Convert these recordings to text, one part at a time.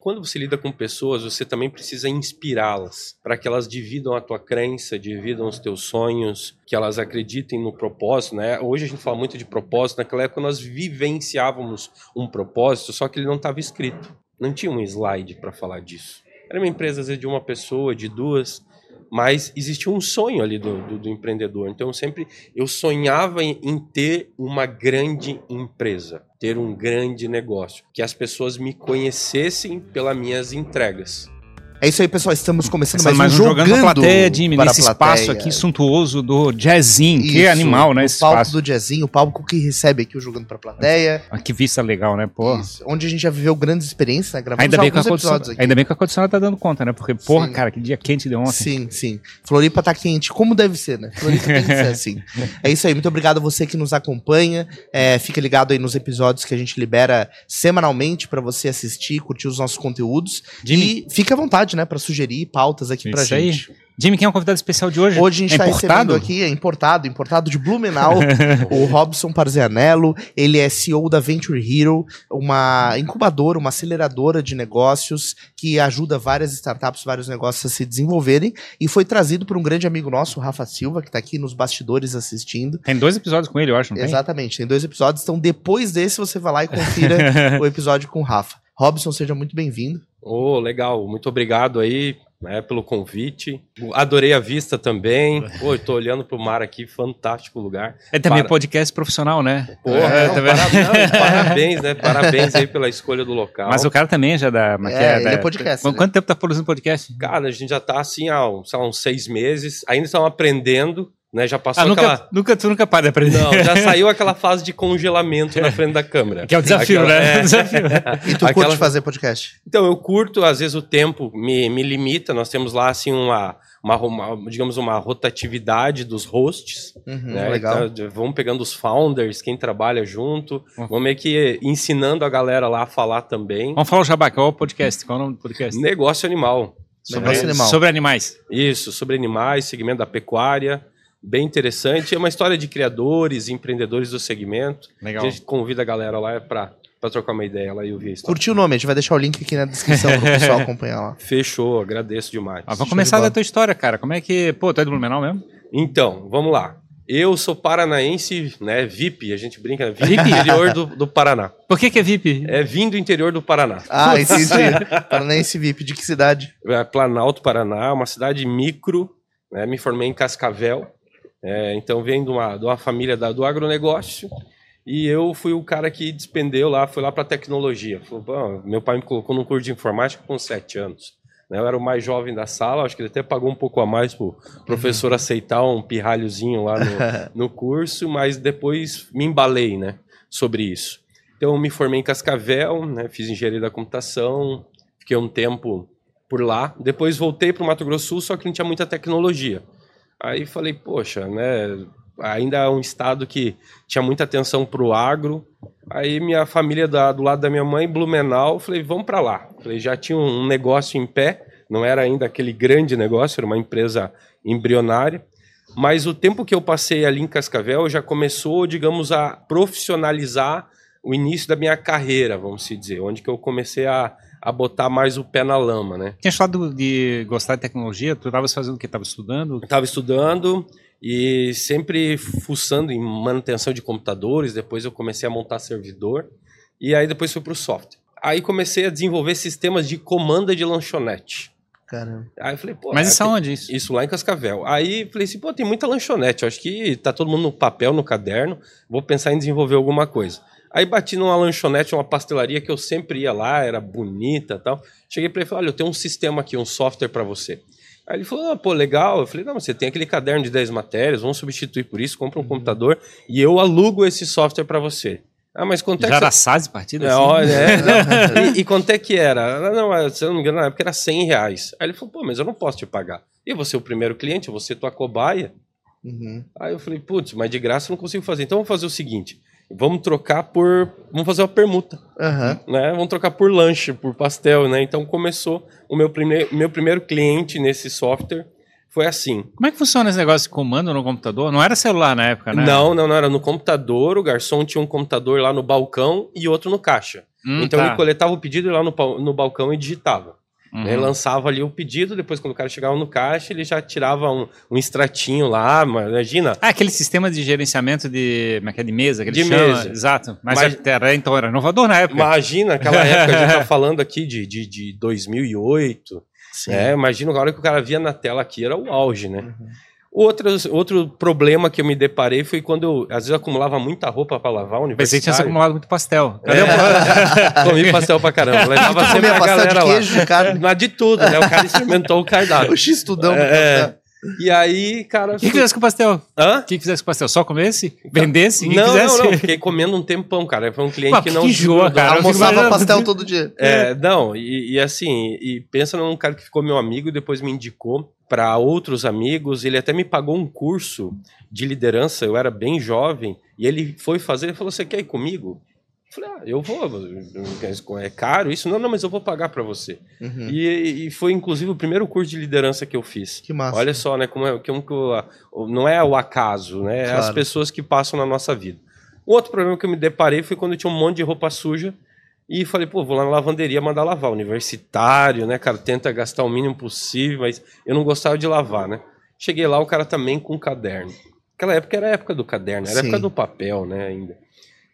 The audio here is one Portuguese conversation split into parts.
Quando você lida com pessoas, você também precisa inspirá-las para que elas dividam a tua crença, dividam os teus sonhos, que elas acreditem no propósito, né? Hoje a gente fala muito de propósito, naquela época nós vivenciávamos um propósito, só que ele não estava escrito. Não tinha um slide para falar disso. Era uma empresa vezes, de uma pessoa, de duas, mas existia um sonho ali do, do, do empreendedor. Então, eu sempre eu sonhava em, em, ter uma grande empresa, ter um grande negócio, que as pessoas me conhecessem pelas minhas entregas. É isso aí, pessoal. Estamos começando mais, mais um Jogando, jogando Plateia, Jimmy, nesse espaço aqui suntuoso do Jazzinho. Isso, que animal, né? O palco espaço. do Jazzinho, o palco que recebe aqui o Jogando pra Plateia. Ah, que vista legal, né? Pô. Isso, onde a gente já viveu grandes experiências, né? Gravamos ainda bem, que a ainda bem que a condicionada tá dando conta, né? Porque, porra, sim. cara, que dia quente de ontem. Sim, sim. Floripa tá quente, como deve ser, né? Floripa tem que ser assim. É isso aí, muito obrigado a você que nos acompanha. É, fica ligado aí nos episódios que a gente libera semanalmente para você assistir, curtir os nossos conteúdos. Jimmy. E fica à vontade, né, para sugerir pautas aqui Isso pra gente. Aí. Jimmy, quem é o convidado especial de hoje? Hoje a gente está é recebendo aqui, é importado, importado de Blumenau, o Robson Parzianello. Ele é CEO da Venture Hero, uma incubadora, uma aceleradora de negócios que ajuda várias startups, vários negócios a se desenvolverem. E foi trazido por um grande amigo nosso, o Rafa Silva, que está aqui nos bastidores assistindo. Tem dois episódios com ele, eu acho, não Exatamente, tem? tem dois episódios. Então depois desse você vai lá e confira o episódio com o Rafa. Robson, seja muito bem-vindo. Oh, legal. Muito obrigado aí né, pelo convite. Adorei a vista também. Pô, estou olhando para o mar aqui, fantástico lugar. É também Para... podcast profissional, né? Porra, é, não, parabéns, parabéns, né? Parabéns aí pela escolha do local. Mas o cara também já dá. É, é, ele é podcast. Quanto né? tempo tá produzindo podcast? Cara, a gente já tá assim há uns, há uns seis meses. Ainda estamos aprendendo. Né, já passou ah, nunca, aquela. Nunca, tu nunca para de aprender. Não, já saiu aquela fase de congelamento na frente da câmera. Que é o desafio, aquela, né? É... desafio. e tu aquela... curte fazer podcast? Então, eu curto, às vezes o tempo me, me limita. Nós temos lá, assim, uma, uma, uma digamos, uma rotatividade dos hosts. Uhum, né? Legal. Então, vamos pegando os founders, quem trabalha junto. Uhum. Vamos meio que ensinando a galera lá a falar também. Vamos falar o Jabá, qual é o podcast? Qual é o nome do podcast? Negócio Animal. Sobre, animal. sobre animais. Isso, sobre animais, segmento da pecuária bem interessante. É uma história de criadores, empreendedores do segmento. Legal. A gente convida a galera lá para para trocar uma ideia lá e ouvir isso. Curtiu o nome? A gente vai deixar o link aqui na descrição para o pessoal acompanhar lá. Fechou, agradeço demais. Ah, vamos começar da tua história, cara. Como é que. Pô, tu é do Blumenau mesmo? Então, vamos lá. Eu sou paranaense, né? VIP, a gente brinca, VIP interior do, do Paraná. Por que, que é VIP? É vindo do interior do Paraná. Ah, entendi. paranaense VIP, de que cidade? É Planalto, Paraná, uma cidade micro. Né? Me formei em Cascavel, é, então vem de uma, de uma família da, do agronegócio e eu fui o cara que despendeu lá, fui lá para tecnologia. Falou, meu pai me colocou num curso de informática com sete anos. Né? Eu era o mais jovem da sala, acho que ele até pagou um pouco a mais para o professor aceitar um pirralhozinho lá no, no curso, mas depois me embalei né, sobre isso. Então eu me formei em Cascavel, né, fiz engenharia da computação, fiquei um tempo por lá. Depois voltei para o Mato Grosso Sul, só que não tinha muita tecnologia. Aí falei, poxa, né? Ainda é um estado que tinha muita atenção para o agro. Aí minha família da, do lado da minha mãe, Blumenau, falei, vamos para lá. Falei, já tinha um negócio em pé, não era ainda aquele grande negócio, era uma empresa embrionária. Mas o tempo que eu passei ali em Cascavel já começou, digamos, a profissionalizar o início da minha carreira, vamos dizer, onde que eu comecei a a botar mais o pé na lama, né? Tinha falado de gostar de tecnologia, tu estavas fazendo o que? Estava estudando? Estava estudando e sempre fuçando em manutenção de computadores, depois eu comecei a montar servidor e aí depois fui para o software. Aí comecei a desenvolver sistemas de comanda de lanchonete. Caramba. Aí eu falei, pô. Mas isso aonde isso? Isso lá em Cascavel. Aí falei assim, pô, tem muita lanchonete. Eu acho que tá todo mundo no papel, no caderno. Vou pensar em desenvolver alguma coisa. Aí bati numa lanchonete, uma pastelaria que eu sempre ia lá, era bonita tal. Cheguei para ele e falei: olha, eu tenho um sistema aqui, um software para você. Aí ele falou: ah, pô, legal. Eu falei: não, você tem aquele caderno de 10 matérias, vamos substituir por isso, compra um uhum. computador e eu alugo esse software para você. Ah, mas quanto é Já que. era você... partida é, assim? Olha, é, e, e, quanto é que era? Não, se eu não me engano, na época era 100 reais. Aí ele falou: pô, mas eu não posso te pagar. E você é o primeiro cliente, você é tua cobaia. Uhum. Aí eu falei: putz, mas de graça eu não consigo fazer. Então vamos fazer o seguinte vamos trocar por. Vamos fazer uma permuta. Uhum. Né? Vamos trocar por lanche, por pastel, né? Então começou o meu, primeir, meu primeiro cliente nesse software. Foi assim. Como é que funciona esse negócio de comando no computador? Não era celular na época, né? Não, não, não. Era no computador. O garçom tinha um computador lá no balcão e outro no caixa. Hum, então tá. ele coletava o pedido lá no, no balcão e digitava. Uhum. Ele lançava ali o pedido, depois quando o cara chegava no caixa, ele já tirava um, um extratinho lá, imagina. Ah, aquele sistema de gerenciamento de, é, é de mesa, que de chama. mesa. Exato. Mas, Mas era, então era inovador na época. Imagina, aquela época, a gente tá falando aqui de, de, de 2008. Sim. É, imagina a hora que o cara via na tela aqui, era o auge, né? Uhum. Outros, outro problema que eu me deparei foi quando eu, às vezes, acumulava muita roupa para lavar. Pensei que tinha acumulado muito pastel. É. Comi pastel pra caramba. Levava sempre a galera de queijo, lá. Cara. Mas de tudo, né? O cara experimentou o cardápio. O X-tudão. É, é. E aí, cara. O que, que fizesse com o pastel? Hã? O que, que fizesse com o pastel? Só comesse? Vendesse? Não, não, não. Fiquei comendo um tempão, cara. Foi um cliente Pô, que não. Que enjoa, cara. Almoçava pastel todo dia. É, não. E, e, assim, e pensa num cara que ficou meu amigo e depois me indicou para outros amigos. Ele até me pagou um curso de liderança. Eu era bem jovem. E ele foi fazer. Ele falou: Você quer ir comigo? Falei, ah, eu vou, é caro isso? Não, não, mas eu vou pagar para você. Uhum. E, e, foi, inclusive, o primeiro curso de liderança que eu fiz. Que massa. Olha só, né, como é, como, não é o acaso, né, claro. é as pessoas que passam na nossa vida. Outro problema que eu me deparei foi quando eu tinha um monte de roupa suja e falei, pô, vou lá na lavanderia mandar lavar. Universitário, né, cara, tenta gastar o mínimo possível, mas eu não gostava de lavar, né. Cheguei lá, o cara também com um caderno. Aquela época era a época do caderno, era a época do papel, né, ainda.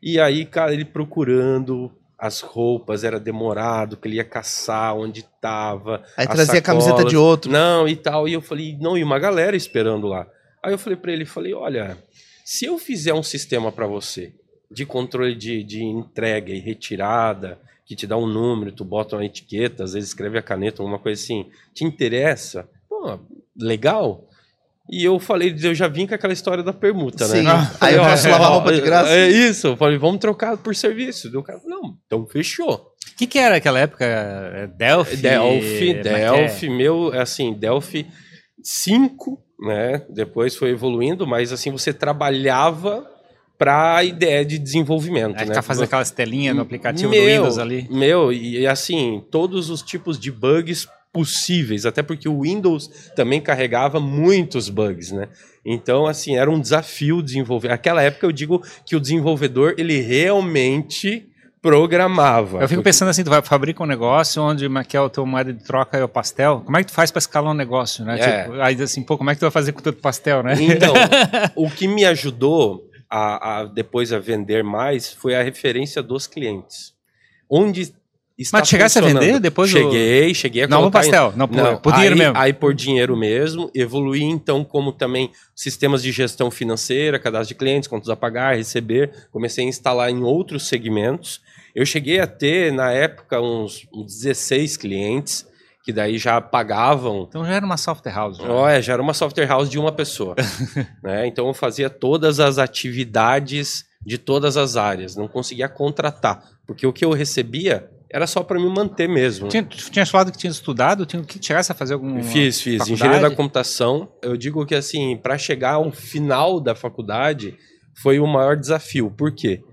E aí, cara, ele procurando as roupas, era demorado, que ele ia caçar onde tava. Aí trazia sacolas, a camiseta de outro. Não, e tal. E eu falei, não, e uma galera esperando lá. Aí eu falei para ele, falei, olha, se eu fizer um sistema para você de controle de, de entrega e retirada, que te dá um número, tu bota uma etiqueta, às vezes escreve a caneta, alguma coisa assim, te interessa? Pô, legal. E eu falei, eu já vim com aquela história da permuta, né? Sim. Ah, aí eu posso lavar roupa de graça. É, isso. Eu falei, vamos trocar por serviço. Deu cara, não, então fechou. O que, que era aquela época? É, Delphi? Delphi, é Delphi, é? meu, assim, Delphi 5, né? Depois foi evoluindo, mas assim, você trabalhava para a ideia de desenvolvimento. É, né? Tá fazendo aquelas telinhas no aplicativo meu, do Windows ali. Meu, e assim, todos os tipos de bugs possíveis, até porque o Windows também carregava muitos bugs, né? Então, assim, era um desafio desenvolver. Naquela época eu digo que o desenvolvedor, ele realmente programava. Eu fico pensando assim, tu vai fabricar um negócio onde é o teu moeda de troca é o pastel, como é que tu faz para escalar um negócio, né? É. Tipo, aí assim, pô, como é que tu vai fazer com o teu pastel, né? Então, o que me ajudou a, a depois a vender mais foi a referência dos clientes. Onde Está Mas chegasse a vender depois Cheguei, do... cheguei a não colocar... Não pastel, em... não, por, não, por dinheiro aí, mesmo. Aí por dinheiro mesmo, evoluí então como também sistemas de gestão financeira, cadastro de clientes, contas a pagar, receber, comecei a instalar em outros segmentos. Eu cheguei a ter, na época, uns, uns 16 clientes, que daí já pagavam... Então já era uma software house. Já, oh, é, já era uma software house de uma pessoa. né? Então eu fazia todas as atividades de todas as áreas, não conseguia contratar, porque o que eu recebia era só para me manter mesmo. Tinha, tu tinha falado que tinha estudado, tinha que chegasse a fazer algum Fiz, fiz. Faculdade? Engenharia da computação. Eu digo que assim, para chegar ao final da faculdade foi o maior desafio. Por quê?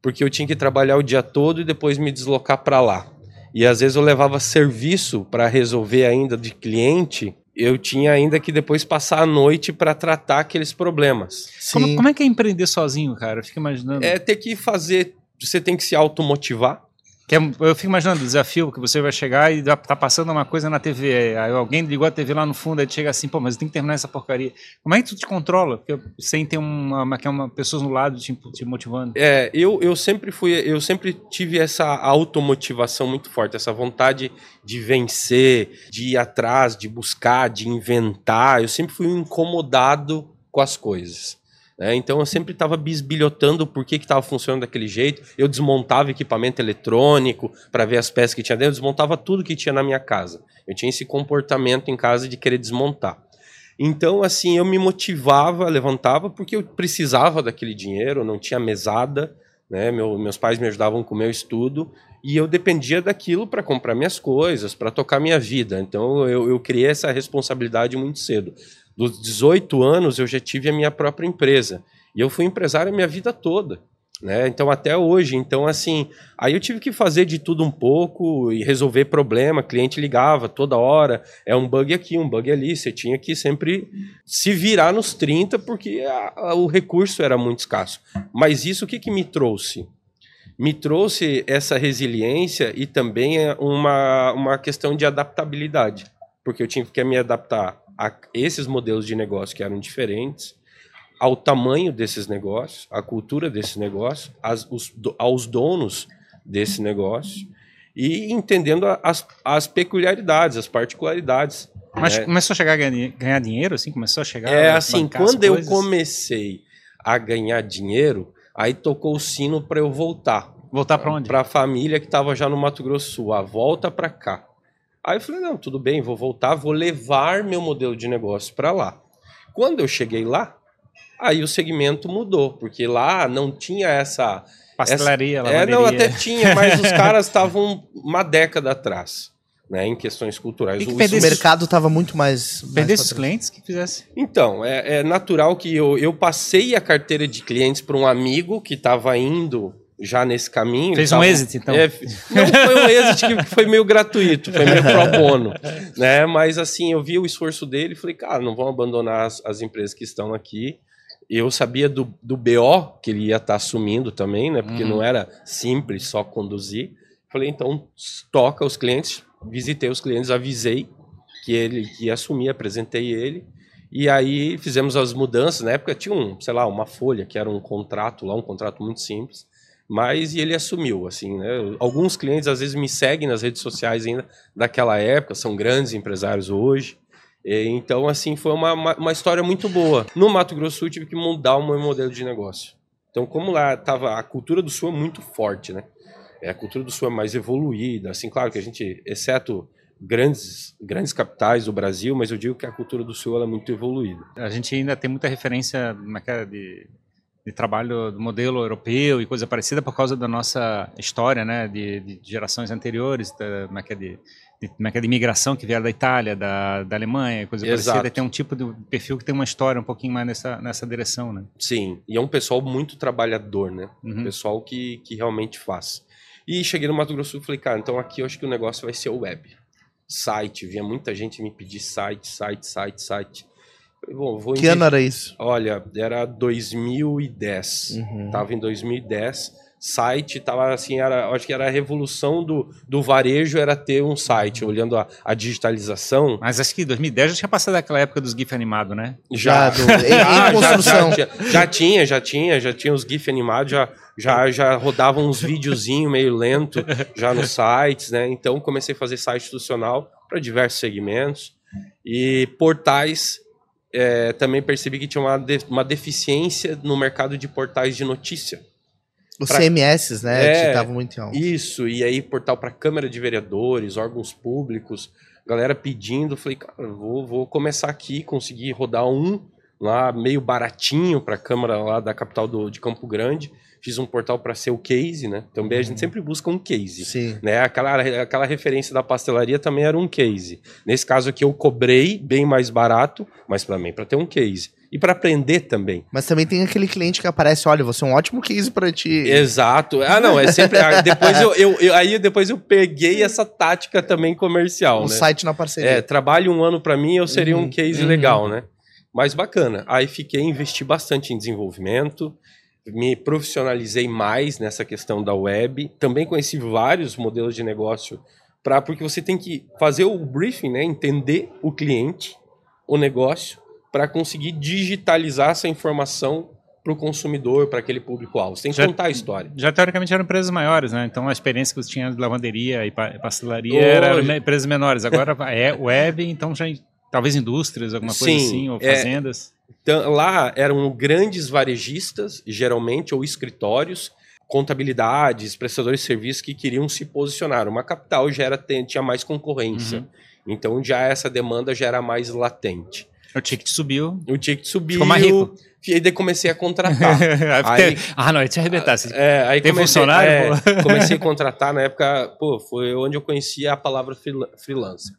Porque eu tinha que trabalhar o dia todo e depois me deslocar para lá. E às vezes eu levava serviço para resolver ainda de cliente eu tinha ainda que depois passar a noite para tratar aqueles problemas. Como, como, é que é empreender sozinho, cara? Eu fico imaginando. É ter que fazer. Você tem que se automotivar. Que é, eu fico imaginando o desafio que você vai chegar e tá passando uma coisa na TV, aí alguém ligou a TV lá no fundo, aí chega assim, pô, mas tem que terminar essa porcaria. Como é que tu te controla? Porque sem ter uma, uma, uma pessoas no lado te, te motivando. É, eu, eu sempre fui, eu sempre tive essa automotivação muito forte, essa vontade de vencer, de ir atrás, de buscar, de inventar. Eu sempre fui incomodado com as coisas. Né? Então eu sempre estava bisbilhotando por que estava funcionando daquele jeito. Eu desmontava equipamento eletrônico para ver as peças que tinha dentro, eu desmontava tudo que tinha na minha casa. Eu tinha esse comportamento em casa de querer desmontar. Então, assim, eu me motivava, levantava, porque eu precisava daquele dinheiro, não tinha mesada, né? Meu, meus pais me ajudavam com o meu estudo, e eu dependia daquilo para comprar minhas coisas, para tocar minha vida. Então, eu, eu criei essa responsabilidade muito cedo dos 18 anos eu já tive a minha própria empresa. E eu fui empresário a minha vida toda. Né? Então, até hoje. Então, assim, aí eu tive que fazer de tudo um pouco e resolver problema. Cliente ligava toda hora, é um bug aqui, um bug ali. Você tinha que sempre se virar nos 30, porque a, a, o recurso era muito escasso. Mas isso o que, que me trouxe? me trouxe essa resiliência e também uma, uma questão de adaptabilidade, porque eu tinha que me adaptar a esses modelos de negócio que eram diferentes, ao tamanho desses negócios, à cultura desse negócio, as, os, aos donos desse negócio e entendendo as, as peculiaridades, as particularidades. Mas né? começou a chegar a ganhar, ganhar, dinheiro, assim? Começou a chegar É assim, quando eu comecei a ganhar dinheiro, aí tocou o sino para eu voltar. Voltar para onde? Para a família que estava já no Mato Grosso Sul. A volta para cá. Aí eu falei, não, tudo bem, vou voltar, vou levar meu modelo de negócio para lá. Quando eu cheguei lá, aí o segmento mudou, porque lá não tinha essa... Pastelaria, essa, É, não, até tinha, mas os caras estavam uma década atrás. Né, em questões culturais. o, o mercado estava muito mais. Perder esses clientes que fizesse. Então, é, é natural que eu, eu passei a carteira de clientes para um amigo que estava indo já nesse caminho. Fez um êxito, então? É, não foi um êxito que foi meio gratuito, foi meio pro bono, né? Mas assim, eu vi o esforço dele e falei, cara, não vamos abandonar as, as empresas que estão aqui. Eu sabia do, do BO que ele ia estar tá assumindo também, né? Porque uhum. não era simples só conduzir. Falei, então toca os clientes, visitei os clientes, avisei que ele que ia assumir, apresentei ele. E aí fizemos as mudanças. Na época tinha um, sei lá, uma folha que era um contrato lá, um contrato muito simples mas e ele assumiu, assim, né? Alguns clientes às vezes me seguem nas redes sociais ainda daquela época, são grandes empresários hoje. Então, assim, foi uma, uma, uma história muito boa. No Mato Grosso Sul, tive que mudar o meu modelo de negócio. Então, como lá tava a cultura do Sul é muito forte, né? É, a cultura do Sul é mais evoluída, assim, claro que a gente, exceto grandes grandes capitais do Brasil, mas eu digo que a cultura do Sul é muito evoluída. A gente ainda tem muita referência é de de trabalho do modelo europeu e coisa parecida por causa da nossa história, né, de, de gerações anteriores, da, como é que é de, de, como é que é de imigração que vieram da Itália, da, da Alemanha, coisa Exato. parecida. Tem um tipo de perfil que tem uma história um pouquinho mais nessa, nessa direção, né? Sim, e é um pessoal muito trabalhador, né? Uhum. Um pessoal que, que realmente faz. E cheguei no Mato Grosso e falei, cara, então aqui eu acho que o negócio vai ser o web. Site, vinha muita gente me pedir site, site, site, site. Bom, vou que ano era isso? Olha, era 2010. Uhum. Tava em 2010. Site tava assim, era, acho que era a revolução do, do varejo era ter um site, olhando a, a digitalização. Mas acho que 2010 já tinha passado aquela época dos GIF animados, né? Já, do, já, construção. Já, já, já, tinha, já tinha, já tinha os GIF animados, já, já, já rodavam uns videozinhos meio lento já nos sites, né? Então comecei a fazer site institucional para diversos segmentos e portais é, também percebi que tinha uma, de, uma deficiência no mercado de portais de notícia. Os pra... CMS, né? É, estavam muito alto. Isso, e aí portal para Câmara de Vereadores, órgãos públicos, galera pedindo. Falei, cara, vou, vou começar aqui, conseguir rodar um lá meio baratinho para a Câmara lá da capital do, de Campo Grande fiz um portal para ser o case, né? Também a gente uhum. sempre busca um case. Sim. Né? Aquela, aquela referência da pastelaria também era um case. Nesse caso aqui eu cobrei bem mais barato, mas também para ter um case. E para aprender também. Mas também tem aquele cliente que aparece, olha, você é um ótimo case para ti. Exato. Ah, não, é sempre. Depois eu, eu, eu, aí depois eu peguei essa tática também comercial. O né? site na parceria. É, trabalho um ano para mim, eu seria uhum, um case uhum. legal, né? Mas bacana. Aí fiquei, investi bastante em desenvolvimento me profissionalizei mais nessa questão da web. Também conheci vários modelos de negócio para porque você tem que fazer o briefing, né, entender o cliente, o negócio, para conseguir digitalizar essa informação para o consumidor, para aquele público-alvo. Você tem que já, contar a história. Já teoricamente eram empresas maiores, né? Então a experiência que você tinha de lavanderia e pastelaria Hoje... eram empresas menores. Agora é web, então já talvez indústrias, alguma coisa Sim, assim, ou é, fazendas. É, então, lá eram grandes varejistas, geralmente, ou escritórios, contabilidades, prestadores de serviços que queriam se posicionar. Uma capital já era, tinha mais concorrência. Uhum. Então já essa demanda já era mais latente. O ticket subiu. O ticket subiu. Ficou mais rico. E aí comecei a contratar. aí, ah, não, ia te arrebentar. É, aí Tem comecei, funcionário? É, comecei a contratar na época, pô, foi onde eu conheci a palavra freelancer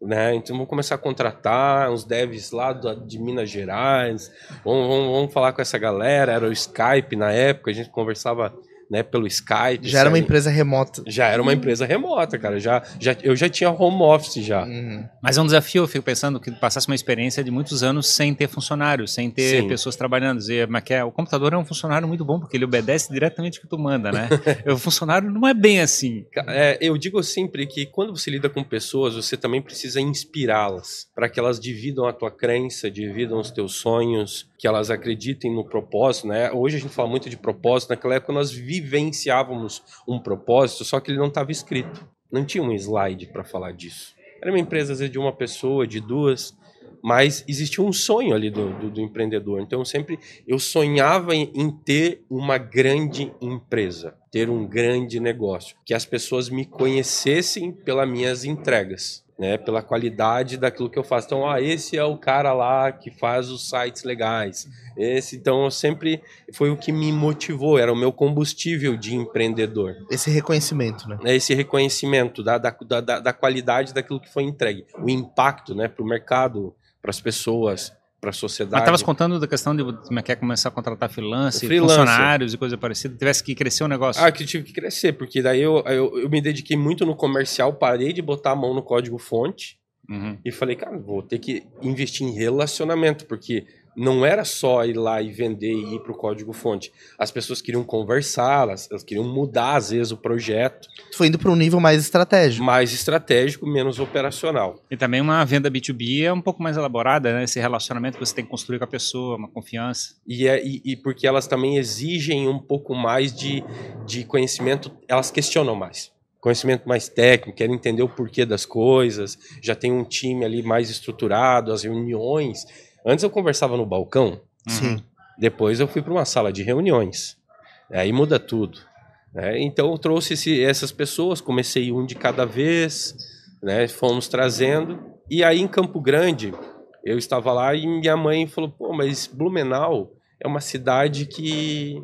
né? Então vamos começar a contratar uns devs lá do, de Minas Gerais, vamos, vamos, vamos, falar com essa galera, era o Skype na época, a gente conversava né, pelo Skype. Já era uma empresa remota. Já era uma empresa remota, cara. Já, já, eu já tinha home office já. Uhum. Mas é um desafio, eu fico pensando que passasse uma experiência de muitos anos sem ter funcionários, sem ter Sim. pessoas trabalhando. E, mas que é, o computador é um funcionário muito bom, porque ele obedece diretamente o que tu manda, né? o funcionário não é bem assim. É, eu digo sempre que quando você lida com pessoas, você também precisa inspirá-las para que elas dividam a tua crença, dividam os teus sonhos, que elas acreditem no propósito, né? Hoje a gente fala muito de propósito, naquela época nós vivenciávamos um propósito, só que ele não estava escrito. Não tinha um slide para falar disso. Era uma empresa às vezes de uma pessoa, de duas, mas existia um sonho ali do, do, do empreendedor. Então eu sempre eu sonhava em, em ter uma grande empresa, ter um grande negócio, que as pessoas me conhecessem pelas minhas entregas. Né, pela qualidade daquilo que eu faço. Então, ah, esse é o cara lá que faz os sites legais. Esse, então, eu sempre foi o que me motivou, era o meu combustível de empreendedor Esse reconhecimento, né? né, esse reconhecimento da, da, da, da qualidade daquilo que foi entregue, o impacto né, para o mercado, para as pessoas, para a Mas sociedade. estavas contando da questão de como é que é começar a contratar freelance, funcionários e coisa parecida. Tivesse que crescer o negócio. Ah, que eu tive que crescer, porque daí eu, eu, eu me dediquei muito no comercial, parei de botar a mão no código-fonte Uhum. e falei, cara, vou ter que investir em relacionamento, porque não era só ir lá e vender e ir para o código-fonte. As pessoas queriam conversar, elas, elas queriam mudar, às vezes, o projeto, foi indo para um nível mais estratégico. mais estratégico, menos operacional. E também uma venda B2B é um pouco mais elaborada, né? Esse relacionamento que você tem que construir com a pessoa, uma confiança. E, é, e, e porque elas também exigem um pouco mais de, de conhecimento, elas questionam mais. Conhecimento mais técnico, querem entender o porquê das coisas, já tem um time ali mais estruturado, as reuniões. Antes eu conversava no balcão, Sim. depois eu fui para uma sala de reuniões. Aí muda tudo. né? Então eu trouxe esse- essas pessoas, comecei um de cada vez, né? fomos trazendo. E aí em Campo Grande, eu estava lá e minha mãe falou: pô, mas Blumenau é uma cidade que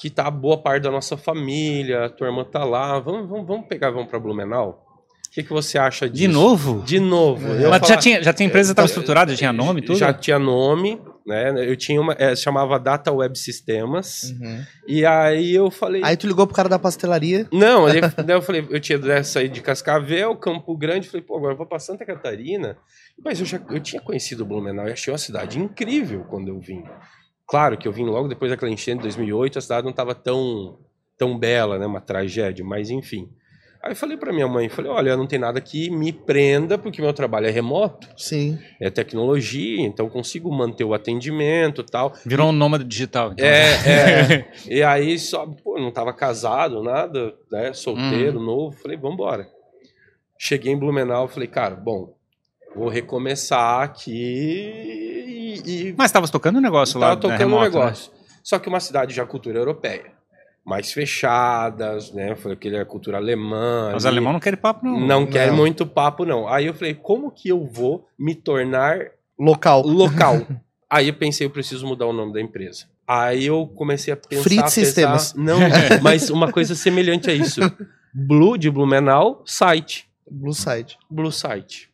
que tá boa parte da nossa família, a tua irmã tá lá, vamos, vamos, vamos pegar, vamos para Blumenau? O que, que você acha disso? De novo? De novo. É. Eu Mas falar- já tinha, já tinha empresa estava estruturada, já tinha nome, tudo? já tinha nome, né? Eu tinha uma, é, chamava Data Web Sistemas. Uhum. E aí eu falei, Aí tu ligou pro cara da pastelaria. não, aí, daí eu falei, eu tinha né, saído de Cascavel, Campo Grande, falei, pô, agora eu vou para Santa Catarina. Mas eu já eu tinha conhecido Blumenau e achei uma cidade incrível quando eu vim. Claro que eu vim logo depois daquela enchente de 2008, a cidade não estava tão tão bela, né, uma tragédia, mas enfim. Aí eu falei para minha mãe, falei, olha, não tem nada que me prenda, porque meu trabalho é remoto, Sim. é tecnologia, então consigo manter o atendimento e tal. Virou um nômade digital. então. É, é. e aí só, pô, não tava casado, nada, né? Solteiro, novo. Falei, vambora. Cheguei em Blumenau, falei, cara, bom, vou recomeçar aqui e. e Mas estavas tocando um negócio lá, tava tocando né, um remoto, né? negócio. Só que uma cidade já cultura europeia. Mais fechadas, né? Foi aquele cultura alemã. Os ali. alemães não querem papo, não. não quer Não. muito papo, não. Aí eu falei, como que eu vou me tornar Local. local. Aí eu pensei, eu preciso mudar o nome da empresa. Aí eu comecei a pensar... Fritz pesar- Sistemas. Não, mas uma coisa semelhante a isso. Blue de Blumenau, site. Blue Side. Blue Site.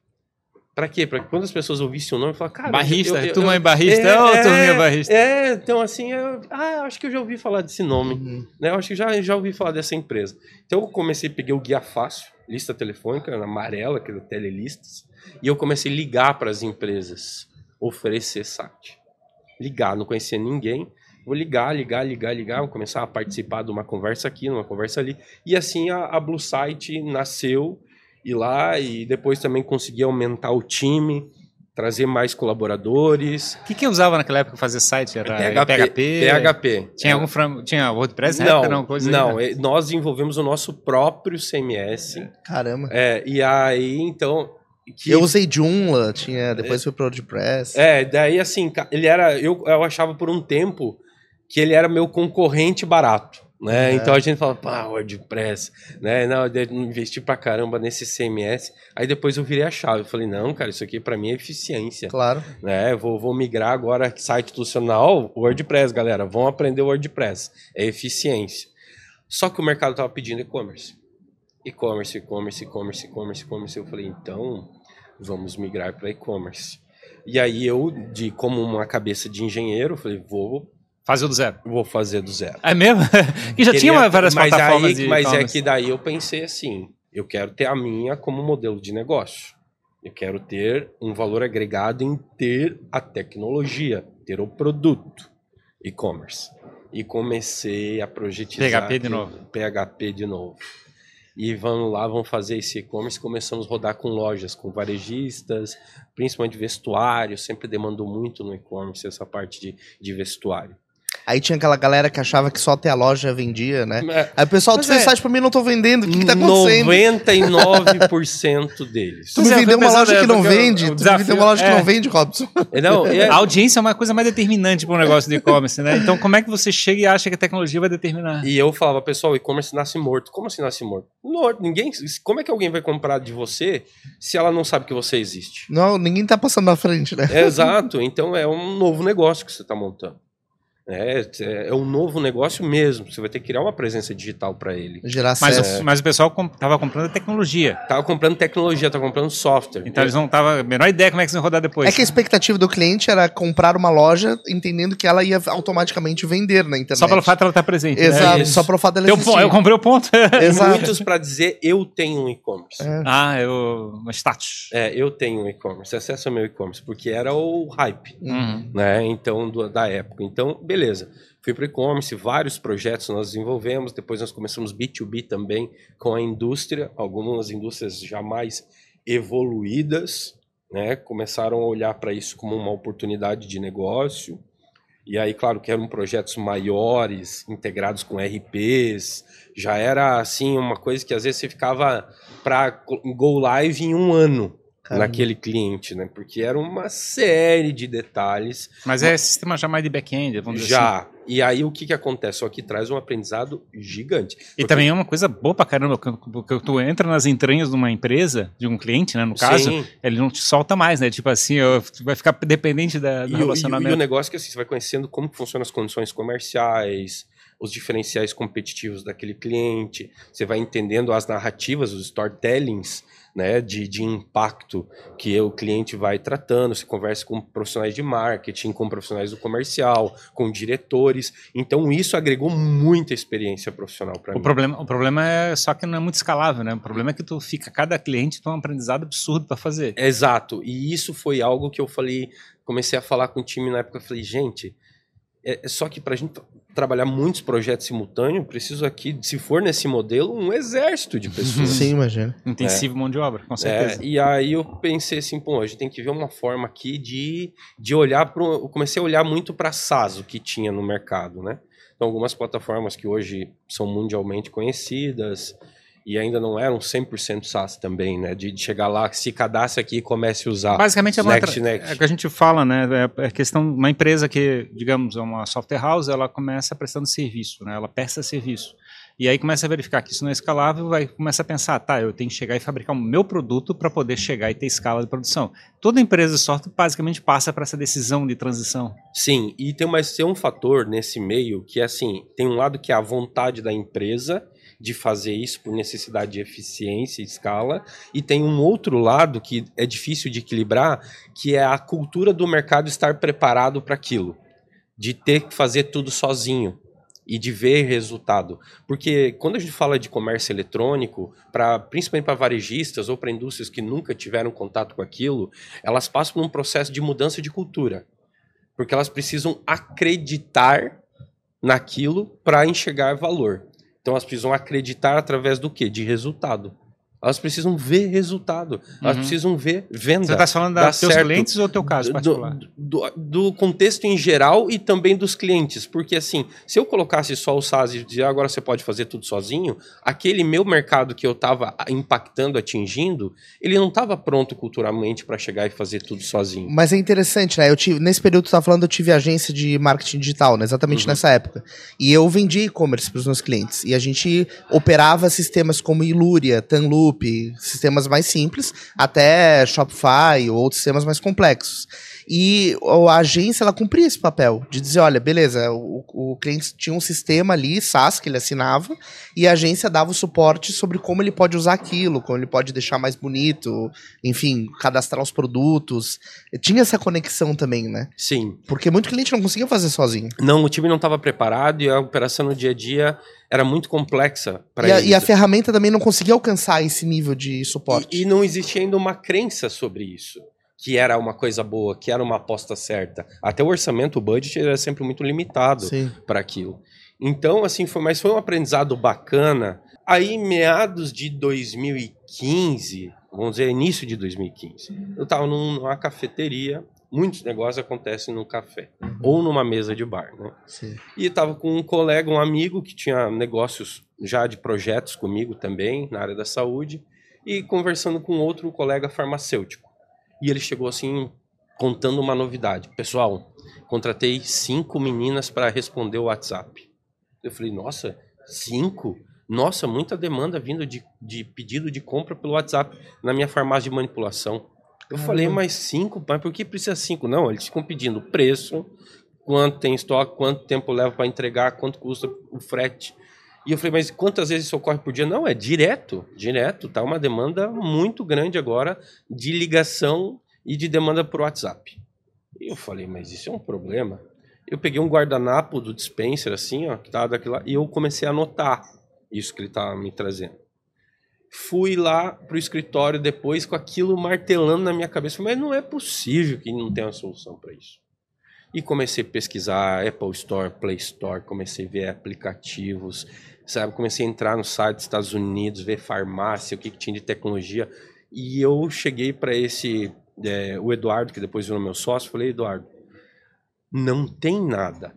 Pra quê? Pra que quando as pessoas ouvissem o nome, falar, cara... Barrista, eu- eu- turma eu- barrista. É, é, turminha barrista. É, então assim, eu, ah, acho que eu já ouvi falar desse nome. Uhum. Né? Eu acho que já, já ouvi falar dessa empresa. Então eu comecei, peguei o guia fácil, lista telefônica, amarela, que é telelistas, e eu comecei a ligar para as empresas, oferecer site. Ligar, não conhecia ninguém. Vou ligar, ligar, ligar, ligar, vou começar a participar de uma conversa aqui, numa conversa ali. E assim a, a Blue Site nasceu, e lá, e depois também consegui aumentar o time, trazer mais colaboradores. O que, que eu usava naquela época fazer site? Era PHP. PHP. Tinha algum fram... Tinha WordPress Não, época? Não, coisa aí, não né? é- nós desenvolvemos o nosso próprio CMS. Caramba. É, e aí, então. Que, Eu usei Joomla, tinha, depois fui pro WordPress. É, daí assim, ele era. Eu, eu achava por um tempo que ele era meu concorrente barato. Né? É. Então a gente fala, pá, WordPress, né? Não, eu investi pra caramba nesse CMS. Aí depois eu virei a chave. Eu falei, não, cara, isso aqui pra mim é eficiência. Claro. né? Eu Vou, vou migrar agora site institucional, WordPress, galera. Vão aprender WordPress. É eficiência. Só que o mercado estava pedindo e-commerce. E-commerce, e-commerce, e-commerce, e-commerce, e-commerce. Eu falei, então vamos migrar para e-commerce. E aí eu, de como uma cabeça de engenheiro, falei, vou Fazer do zero. Vou fazer do zero. É mesmo? que já Queria- tinha várias mas plataformas aí, de Mas é que daí eu pensei assim, eu quero ter a minha como modelo de negócio. Eu quero ter um valor agregado em ter a tecnologia, ter o produto e-commerce. E comecei a projetizar... PHP de novo. PHP de novo. E vamos lá, vamos fazer esse e-commerce. Começamos a rodar com lojas, com varejistas, principalmente vestuário. Sempre demandou muito no e-commerce essa parte de, de vestuário. Aí tinha aquela galera que achava que só ter a loja vendia, né? É, Aí o pessoal, tu fez é- site pra mim, não tô vendendo. O que, que tá acontecendo? 99% deles. Tu me é, vendeu uma loja que é, não o- vende. Tu me vendeu uma loja que é. não vende, Robson. Não, é, A audiência é uma coisa mais determinante para um negócio de e-commerce, né? Então, como é que você chega e acha que a tecnologia vai determinar? E eu falava, pessoal, o e-commerce nasce morto. Como assim nasce morto? Morto. Ninguém, como é que alguém vai comprar de você se ela não sabe que você existe? Não, ninguém tá passando na frente, né? É, exato. Então é um novo negócio que você está montando. É, é um novo negócio mesmo. Você vai ter que criar uma presença digital para ele. Gerar Mas, mas o pessoal com, tava comprando a tecnologia. Tava comprando tecnologia, tava comprando software. Então eles não estavam a menor ideia como é que eles iam rodar depois. É que a expectativa do cliente era comprar uma loja entendendo que ela ia automaticamente vender na internet. Só pelo fato de ela estar presente. né? Exato, isso. só pelo fato dela existir. ponto, eu comprei o ponto. Exato. muitos para dizer eu tenho um e-commerce. É. ah, eu. Uma status. É, eu tenho um e-commerce, acesso ao meu e-commerce, porque era o hype. Uhum. né? Então, do- da época. Então, beleza. Fui para e-commerce, vários projetos nós desenvolvemos, depois nós começamos B2B também com a indústria, algumas indústrias já mais evoluídas, né? Começaram a olhar para isso como uma oportunidade de negócio. E aí, claro, que eram projetos maiores, integrados com RPs, já era assim uma coisa que às vezes você ficava para go live em um ano Caramba. naquele cliente, né? Porque era uma série de detalhes Mas é sistema já mais de back-end, vamos dizer assim. já. E aí o que que acontece? Só que traz um aprendizado gigante. E Porque- também é uma coisa boa pra caramba, porque tu entra nas entranhas de uma empresa, de um cliente, né, no caso, Sim. ele não te solta mais, né? Tipo assim, vai ficar dependente da, E, do o- e o- relacionamento. e o negócio é que assim, você vai conhecendo como funcionam as condições comerciais, os diferenciais competitivos daquele cliente, você vai entendendo as narrativas, os storytellings, né, de, de impacto que o cliente vai tratando, você conversa com profissionais de marketing, com profissionais do comercial, com diretores, então isso agregou muita experiência profissional para O mim. problema, o problema é só que não é muito escalável, né? O problema é que tu fica, cada cliente tem um aprendizado absurdo pra fazer. Exato. E isso foi algo que eu falei, comecei a falar com o time na época, falei, gente, é, é só que para a gente trabalhar muitos projetos simultâneos, preciso aqui, se for nesse modelo, um exército de pessoas. Sim, imagina. Intensivo mão de obra, com certeza. É, e aí eu pensei assim, pô, a gente tem que ver uma forma aqui de, de olhar para Eu comecei a olhar muito para SaaS, o que tinha no mercado, né? Então, algumas plataformas que hoje são mundialmente conhecidas e ainda não eram 100% SaaS também, né? De, de chegar lá, se cadastre aqui e comece a usar. Basicamente é uma Next, tra- next. é que a gente fala, né? É a questão, uma empresa que, digamos, é uma software house, ela começa prestando serviço, né? Ela presta serviço. E aí começa a verificar que isso não é escalável, vai começa a pensar, tá, eu tenho que chegar e fabricar o meu produto para poder chegar e ter escala de produção. Toda empresa de software basicamente passa para essa decisão de transição. Sim, e tem, mas tem um fator nesse meio que é assim, tem um lado que é a vontade da empresa de fazer isso por necessidade de eficiência e escala, e tem um outro lado que é difícil de equilibrar, que é a cultura do mercado estar preparado para aquilo, de ter que fazer tudo sozinho e de ver resultado. Porque quando a gente fala de comércio eletrônico, para principalmente para varejistas ou para indústrias que nunca tiveram contato com aquilo, elas passam por um processo de mudança de cultura porque elas precisam acreditar naquilo para enxergar valor. Então elas precisam acreditar através do quê? De resultado. Elas precisam ver resultado. Elas Uhum. precisam ver venda. Você está falando dos certo. clientes ou teu caso particular? do, do, do contexto em geral e também dos clientes. Porque, assim, se eu colocasse só o SaaS e dizer "Ah, agora você pode fazer tudo sozinho, aquele meu mercado que eu estava impactando, atingindo, ele não estava pronto culturalmente para chegar e fazer tudo sozinho. Mas é interessante, né? Eu tive, nesse período que tu tá falando, eu tive agência de marketing digital, né? Exatamente Uhum. nessa época. E eu vendia e-commerce para os meus clientes. E a gente operava sistemas como Iluria, Tanloop, sistemas mais simples, até Shopify ou outros sistemas mais complexos. E o- a agência, ela cumpria esse papel de dizer, olha, beleza, o, o cliente tinha um sistema ali, SaaS, que ele assinava, e a agência dava o suporte sobre como ele pode usar aquilo, como ele pode deixar mais bonito, enfim, cadastrar os produtos. Tinha essa conexão também, né? Sim. Porque muito cliente não conseguia fazer sozinho. Não, o time não estava preparado e a operação no dia a dia era muito complexa para E a, eles. e a ferramenta também não conseguia alcançar esse nível de suporte. E, e não existia ainda uma crença sobre isso. Que era uma coisa boa, que era uma aposta certa. Até o orçamento, o budget era sempre muito limitado para aquilo. Então, assim, foi, mas foi um aprendizado bacana. Aí, meados de 2015, vamos dizer, início de 2015, eu estava numa cafeteria. Muitos negócios acontecem no café ou numa mesa de bar, né? Sim. E estava com um colega, um amigo que tinha negócios já de projetos comigo também na área da saúde e conversando com outro colega farmacêutico. E ele chegou assim contando uma novidade. Pessoal, contratei cinco meninas para responder o WhatsApp. Eu falei, nossa, cinco? Nossa, muita demanda vindo de, de pedido de compra pelo WhatsApp na minha farmácia de manipulação. Eu Caramba. falei, mas cinco? Mas por que precisa cinco? Não, eles ficam pedindo preço, quanto tem estoque, quanto tempo leva para entregar, quanto custa o frete. E eu falei, mas quantas vezes isso ocorre por dia? Não, é direto, direto. Tá uma demanda muito grande agora de ligação e de demanda por WhatsApp. E eu falei, mas isso é um problema. Eu peguei um guardanapo do dispenser, assim, ó, que tava daquilo lá, e eu comecei a anotar isso que ele tava me trazendo. Fui lá pro escritório depois com aquilo martelando na minha cabeça. Mas não é possível que não tenha uma solução para isso. E comecei a pesquisar Apple Store, Play Store, comecei a ver aplicativos, sabe? Comecei a entrar no site dos Estados Unidos, ver farmácia, o que, que tinha de tecnologia. E eu cheguei para esse, é, o Eduardo, que depois virou meu sócio, falei, Eduardo, não tem nada.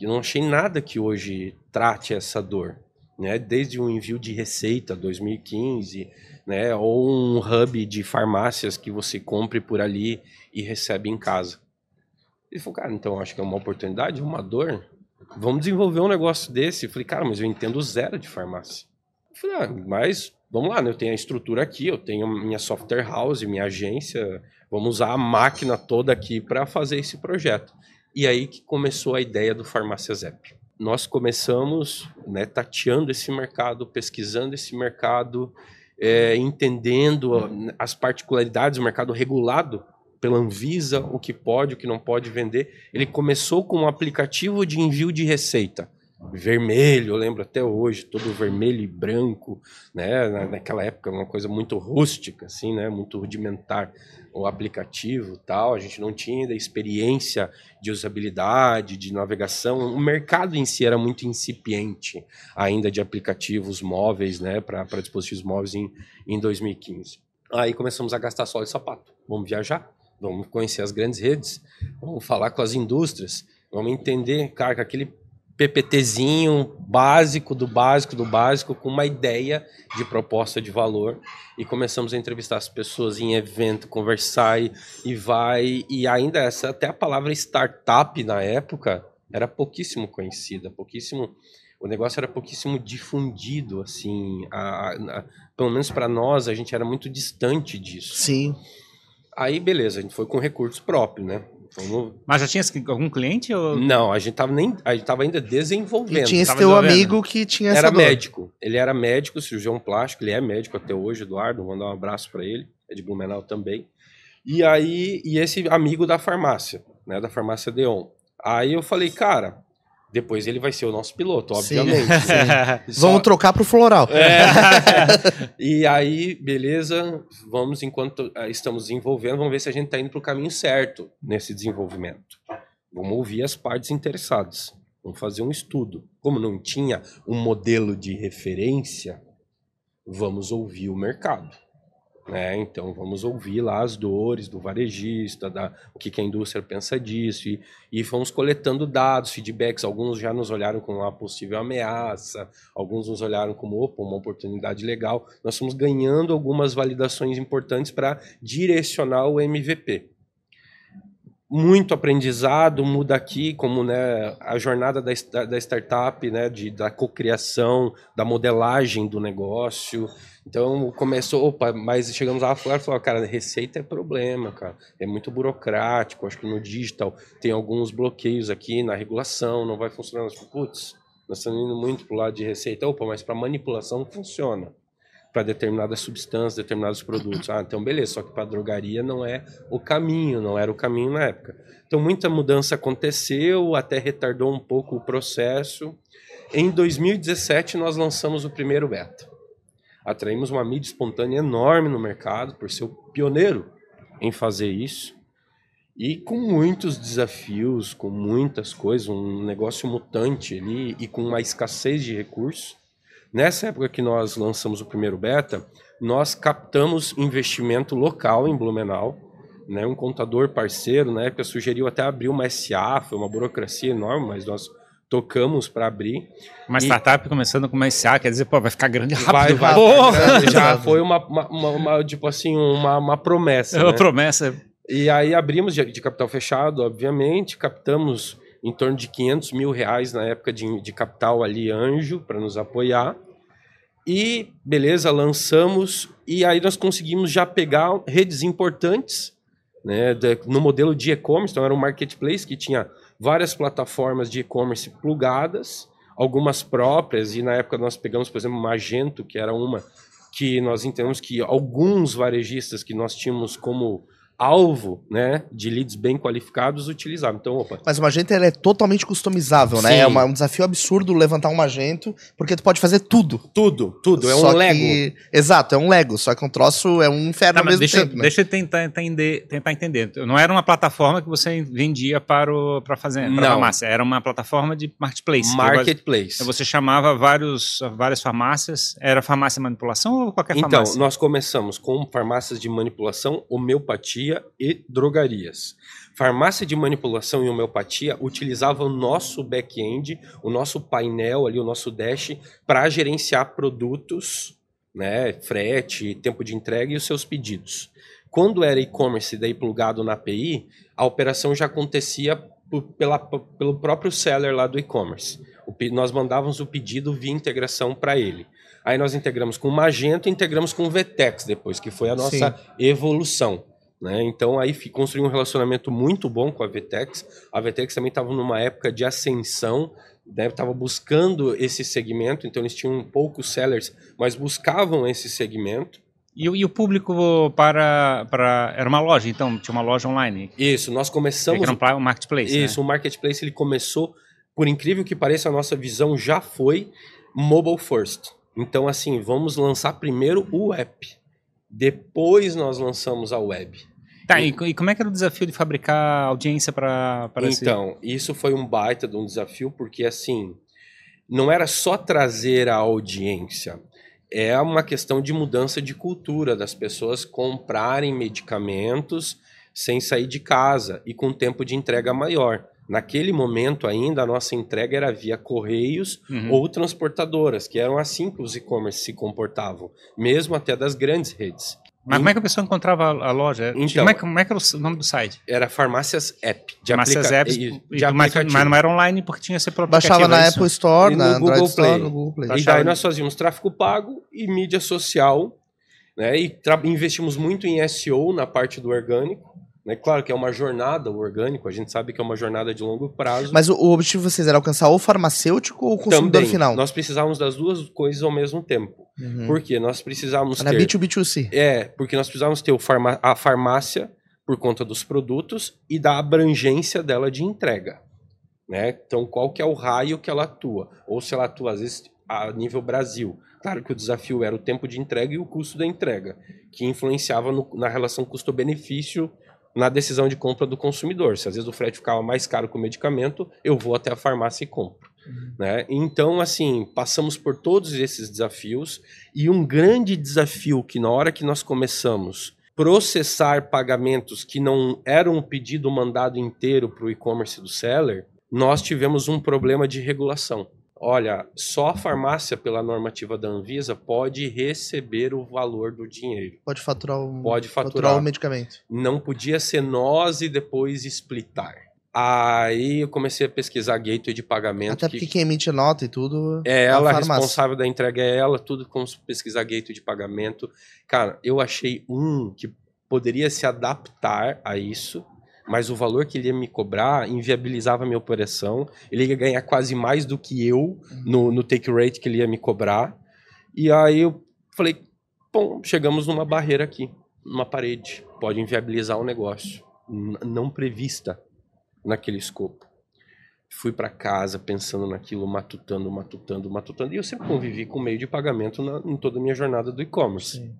Eu não achei nada que hoje trate essa dor. Né? Desde o envio de receita 2015, né? ou um hub de farmácias que você compre por ali e recebe em casa. Ele falou, cara, então acho que é uma oportunidade, uma dor. Vamos desenvolver um negócio desse. Eu falei, cara, mas eu entendo zero de farmácia. Eu falei, ah, mas vamos lá, né? Eu tenho a estrutura aqui, eu tenho minha software house, minha agência. Vamos usar a máquina toda aqui para fazer esse projeto. E aí que começou a ideia do Farmácia Zep. Nós começamos né, tateando esse mercado, pesquisando esse mercado, é, entendendo as particularidades do mercado regulado pela Anvisa, o que pode, o que não pode vender. Ele começou com um aplicativo de envio de receita. Vermelho, eu lembro até hoje, todo vermelho e branco, né? Na- Naquela época, uma coisa muito rústica, assim, né? Muito rudimentar o aplicativo tal. A gente não tinha ainda experiência de usabilidade, de navegação. O mercado em si era muito incipiente ainda de aplicativos móveis, né? Para dispositivos móveis em, em 2015. Aí começamos a gastar só de sapato. Vamos viajar, vamos conhecer as grandes redes, vamos falar com as indústrias, vamos entender, cara, que aquele PPTzinho básico do básico do básico com uma ideia de proposta de valor e começamos a entrevistar as pessoas em evento, conversar e, e vai e ainda essa até a palavra startup na época era pouquíssimo conhecida, pouquíssimo o negócio era pouquíssimo difundido assim, a- a- pelo menos para nós a gente era muito distante disso. Sim. Aí beleza, a gente foi com recursos próprios, né? Vamos Mas já tinha algum cliente? Ou... não, a gente tava nem, a gente tava ainda desenvolvendo. E tinha esse teu amigo que tinha essa era dor. médico. Ele era médico, cirurgião plástico, ele é médico até hoje, Eduardo, vou mandar um abraço para ele, é de Blumenau também. E aí, e esse amigo da farmácia, né, da farmácia Deon. Aí eu falei, cara, depois ele vai ser o nosso piloto, Sim, obviamente. Só- Vamos trocar pro floral. é. e aí, beleza, vamos enquanto eh, estamos desenvolvendo, vamos ver se a gente está indo para o caminho certo nesse desenvolvimento. Vamos ouvir as partes interessadas. Vamos fazer um estudo. Como não tinha um modelo de referência, vamos ouvir o mercado. Né? Então vamos ouvir lá as dores do varejista, da, o que, que a indústria pensa disso, e, e fomos coletando dados, feedbacks. Alguns já nos olharam como uma possível ameaça, alguns nos olharam como opa, uma oportunidade legal. Nós fomos ganhando algumas validações importantes para direcionar o MVP. muito aprendizado, muda aqui, como né, a jornada da, da startup, né, de, da cocriação, da modelagem do negócio. Então começou, opa, mas chegamos lá fora e falou, cara, receita é problema, cara. É muito burocrático, acho que no digital tem alguns bloqueios aqui na regulação, não vai funcionar. Putz, nós estamos indo muito para o lado de receita. Opa, mas para manipulação funciona para determinadas substâncias, determinados produtos. Ah, então beleza, só que para drogaria não é o caminho, não era o caminho na época. Então muita mudança aconteceu, até retardou um pouco o processo. Em 2017 nós lançamos o primeiro beta. Atraímos uma mídia espontânea enorme no mercado por ser o pioneiro em fazer isso. E com muitos desafios, com muitas coisas, um negócio mutante ali e com uma escassez de recursos. Nessa época que nós lançamos o primeiro beta, nós captamos investimento local em Blumenau, né, um contador parceiro, na época sugeriu até abrir uma SA, foi uma burocracia enorme, mas nós tocamos para abrir. Uma e... startup começando com uma SA, quer dizer, pô, vai ficar grande rápido. Vai, vai, já foi uma, uma, uma, uma, tipo assim, uma, uma promessa. É uma né? promessa. E aí abrimos de, de, capital fechado, obviamente, captamos em torno de 500 mil reais na época de, de capital ali anjo para nos apoiar. E beleza, lançamos e aí nós conseguimos já pegar redes importantes, né, de, no modelo de e-commerce. Então era um marketplace que tinha várias plataformas de e-commerce plugadas, algumas próprias e na época nós pegamos, por exemplo, Magento, que era uma que nós entendemos que alguns varejistas que nós tínhamos como alvo, né, de leads bem qualificados utilizavam. Então, opa. Mas o Magento ele é totalmente customizável, né? É uma, um desafio absurdo levantar um Magento, porque tu pode fazer tudo. Tudo, tudo. É só um Lego. Que... Exato, é um Lego, só que um troço é um inferno ao mesmo deixa, tempo. Né? Deixa eu tentar, entender, tentar entender. Não era uma plataforma que você vendia para, o, para fazer para farmácia, era uma plataforma de marketplace. Marketplace. Você, você chamava vários, várias farmácias, era farmácia manipulação ou qualquer então, farmácia? Então, nós começamos com farmácias de manipulação, homeopatia, e drogarias. Farmácia de manipulação e homeopatia utilizava o nosso back-end, o nosso painel ali, o nosso dash, para gerenciar produtos, né, frete, tempo de entrega e os seus pedidos. Quando era e-commerce daí plugado na API, a operação já acontecia pela, pelo próprio seller lá do e-commerce. Nós mandávamos o pedido via integração para ele. Aí nós integramos com o Magento e integramos com o Vtex depois, que foi a nossa Sim. evolução. Né? Então aí construí um relacionamento muito bom com a Vtex. A Vtex também estava numa época de ascensão, estava né? buscando esse segmento, então eles tinham poucos sellers, mas buscavam esse segmento. E, e, o público para, para. Era uma loja, então? Tinha uma loja online? Isso, nós começamos. Era um marketplace. Isso, né? o marketplace ele começou, por incrível que pareça, a nossa visão já foi mobile first. Então, assim, vamos lançar primeiro o app. Depois nós lançamos a web. Tá, e, e, como é que era o desafio de fabricar audiência para Então, esse... isso foi um baita de um desafio, porque assim, não era só trazer a audiência, é uma questão de mudança de cultura, das pessoas comprarem medicamentos sem sair de casa e com tempo de entrega maior. Naquele momento ainda a nossa entrega era via correios uhum. ou transportadoras, que eram assim que os e-commerce se comportavam, mesmo até das grandes redes. Mas como é que a pessoa encontrava a loja? Então, como, é, como é que era o nome do site? Era Farmácias App. De Farmácias aplica... Apps, de, de mas, mas, não era online porque tinha esse próprio Baixava na é Apple Store, na Google Android Play. Store, no Google Play. E daí nós fazíamos tráfego pago e mídia social, né? E investimos muito em SEO na parte do orgânico. É claro que é uma jornada o orgânico, a gente sabe que é uma jornada de longo prazo. Mas o, o objetivo de vocês era alcançar o farmacêutico ou o consumidor Também, final? Nós precisávamos das duas coisas ao mesmo tempo. Uhum. Por quê? Nós precisávamos Na ter... B2B2C. É, porque nós precisávamos ter o farma... a farmácia por conta dos produtos e da abrangência dela de entrega. Né? Então, qual que é o raio que ela atua? Ou se ela atua, às vezes, a nível Brasil. Claro que o desafio era o tempo de entrega e o custo da entrega, que influenciava no, na relação custo-benefício na decisão de compra do consumidor. Se às vezes o frete ficava mais caro com o medicamento, eu vou até a farmácia e compro. Uhum. Né? Então, assim, passamos por todos esses desafios e um grande desafio que na hora que nós começamos processar pagamentos que não eram um pedido mandado inteiro para o e-commerce do seller, nós tivemos um problema de regulação. Olha, só a farmácia, pela normativa da Anvisa, pode receber o valor do dinheiro. Pode faturar o, Pode faturar. o medicamento. Não podia ser nós e depois splitar. Aí eu comecei a pesquisar gateway de pagamento. Até que- porque quem emite nota e tudo. é a ela, a responsável da entrega é ela, tudo com pesquisar gateway de pagamento. Cara, eu achei um que poderia se adaptar a isso, mas o valor que ele ia me cobrar inviabilizava a minha operação. Ele ia ganhar quase mais do que eu no, no take rate que ele ia me cobrar. E aí eu falei, bom, chegamos numa barreira aqui, numa parede. Pode inviabilizar o negócio. N- não prevista naquele escopo. Fui para casa pensando naquilo, matutando, matutando, matutando. E eu sempre convivi com meio de pagamento na- em toda a minha jornada do e-commerce.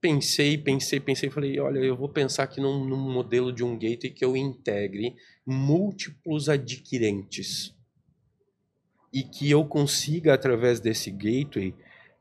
Pensei, pensei, pensei, falei, olha, eu vou pensar aqui num, num modelo de um gateway que eu integre múltiplos adquirentes e que eu consiga, através desse gateway,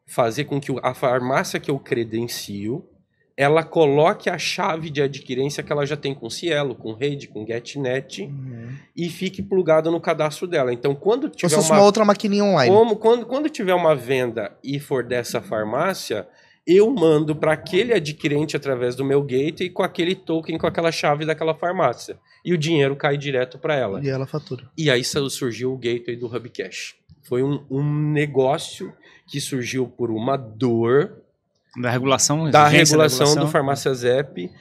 fazer com que a farmácia que eu credencio, ela coloque a chave de adquirência que ela já tem com Cielo, com Rede, com GetNet Uhum. e fique plugado no cadastro dela. Então, quando tiver uma uma outra maquininha online. como, quando, quando tiver uma venda e for dessa farmácia, eu mando para aquele adquirente através do meu gateway com aquele token, com aquela chave daquela farmácia. E o dinheiro cai direto para ela. E ela fatura. E aí su- surgiu o gateway do Hubcash. Foi um, um negócio que surgiu por uma dor Da regulação, da exigência regulação, do regulação. Farmácia Zep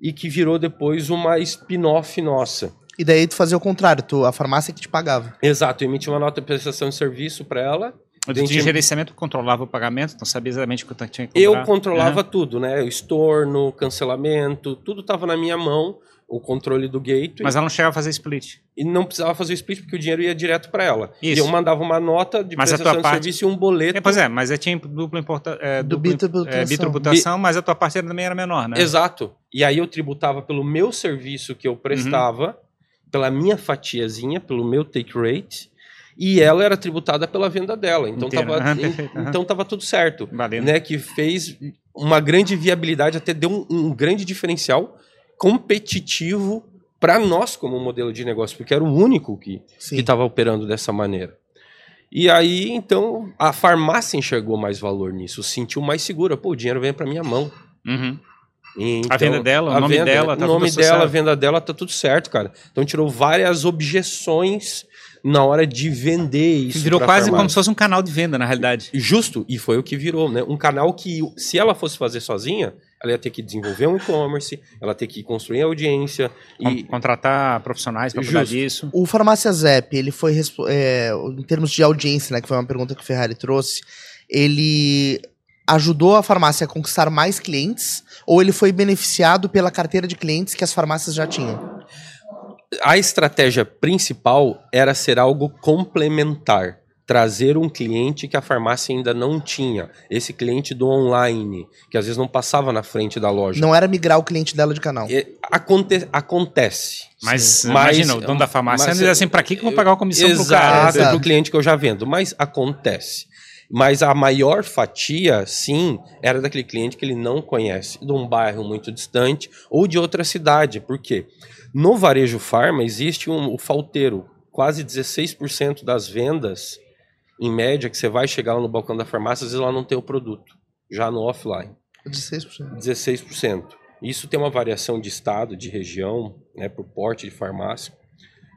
e que virou depois uma spin-off nossa. E daí tu fazia o contrário, tu, a farmácia que te pagava. Exato, eu emiti uma nota de prestação de serviço para ela O Dente- de gerenciamento controlava o pagamento, então sabia exatamente quanto tinha que Eu cobrar. controlava Aham. tudo, né? O estorno, cancelamento, tudo estava na minha mão, o controle do gateway. Mas ela não chegava a fazer split. E não precisava fazer o split porque o dinheiro ia direto para ela. Isso. E eu mandava uma nota de Mas a prestação tua de parte- serviço e um boleto. É, pois é, mas é, tinha dupla importa, é, Do dupla, bitributação. é, bitributação, mas a tua parte também era menor, né? Exato. E aí eu tributava pelo meu serviço que eu prestava, Uhum. pela minha fatiazinha, pelo meu take rate, e ela era tributada pela venda dela. Então Inteira. tava, Aham, perfeito, aham. então tava tudo certo. Valendo. né, que fez uma grande viabilidade, até deu um, um grande diferencial competitivo para nós como modelo de negócio, porque era o único que estava operando dessa maneira. E aí, então, a farmácia enxergou mais valor nisso, sentiu mais segura. Pô, o dinheiro vem para minha mão. Uhum. Então, A venda dela, o a nome venda, dela, o tá nome tudo dela, a venda dela, tá tudo certo, cara. Então tirou várias objeções na hora de vender isso. Virou quase farmácia. como se fosse um canal de venda, na realidade. Justo, e foi o que virou, né? Um canal que, se ela fosse fazer sozinha, ela ia ter que desenvolver um e-commerce, ela ia ter que construir audiência. Com- E Contratar profissionais para cuidar disso. O Farmácia Zep, ele foi, é, em termos de audiência, né, que foi uma pergunta que o Ferrari trouxe, ele ajudou a farmácia a conquistar mais clientes ou ele foi beneficiado pela carteira de clientes que as farmácias já tinham? A estratégia principal era ser algo complementar. Trazer um cliente que a farmácia ainda não tinha. Esse cliente do online, que às vezes não passava na frente da loja. Não era migrar o cliente dela de canal. É, aconte- acontece. Mas Sim. imagina, Mas- o dono da farmácia mas- diz assim, pra que que eu vou pagar uma comissão pro Exato, cara? Exato. para o cliente que eu já vendo. Mas acontece. Mas a maior fatia, sim, era daquele cliente que ele não conhece, de um bairro muito distante ou de outra cidade. Por quê? No varejo farma existe um, o falteiro. Quase 16% das vendas, em média, que você vai chegar lá no balcão da farmácia, às vezes lá não tem o produto, já no offline. 16%. 16%. Isso tem uma variação de estado, de região, né, por porte de farmácia.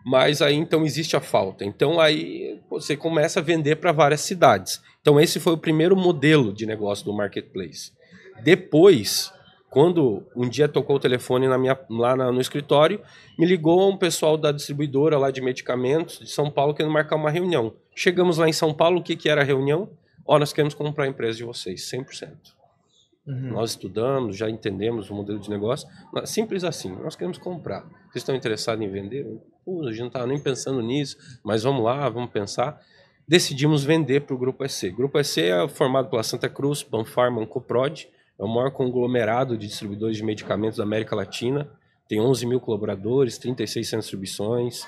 Mas aí então existe a falta. Então aí você começa a vender para várias cidades. Então esse foi o primeiro modelo de negócio do marketplace. Depois, quando um dia tocou o telefone na minha, lá na- no escritório, me ligou um pessoal da distribuidora lá de medicamentos de São Paulo querendo marcar uma reunião. Chegamos lá em São Paulo, o que, que era a reunião? Ó, nós queremos comprar a empresa de vocês, 100%. Uhum. Nós estudamos, já entendemos o modelo de negócio. Simples assim, nós queremos comprar. Vocês estão interessados em vender? Pô, a gente não estava nem pensando nisso, mas vamos lá, vamos pensar. Decidimos vender para o Grupo EC. Grupo EC é formado pela Santa Cruz, Panfarma, Ancoprod. É o maior conglomerado de distribuidores de medicamentos da América Latina. Tem 11 mil colaboradores, 36 centros de distribuições.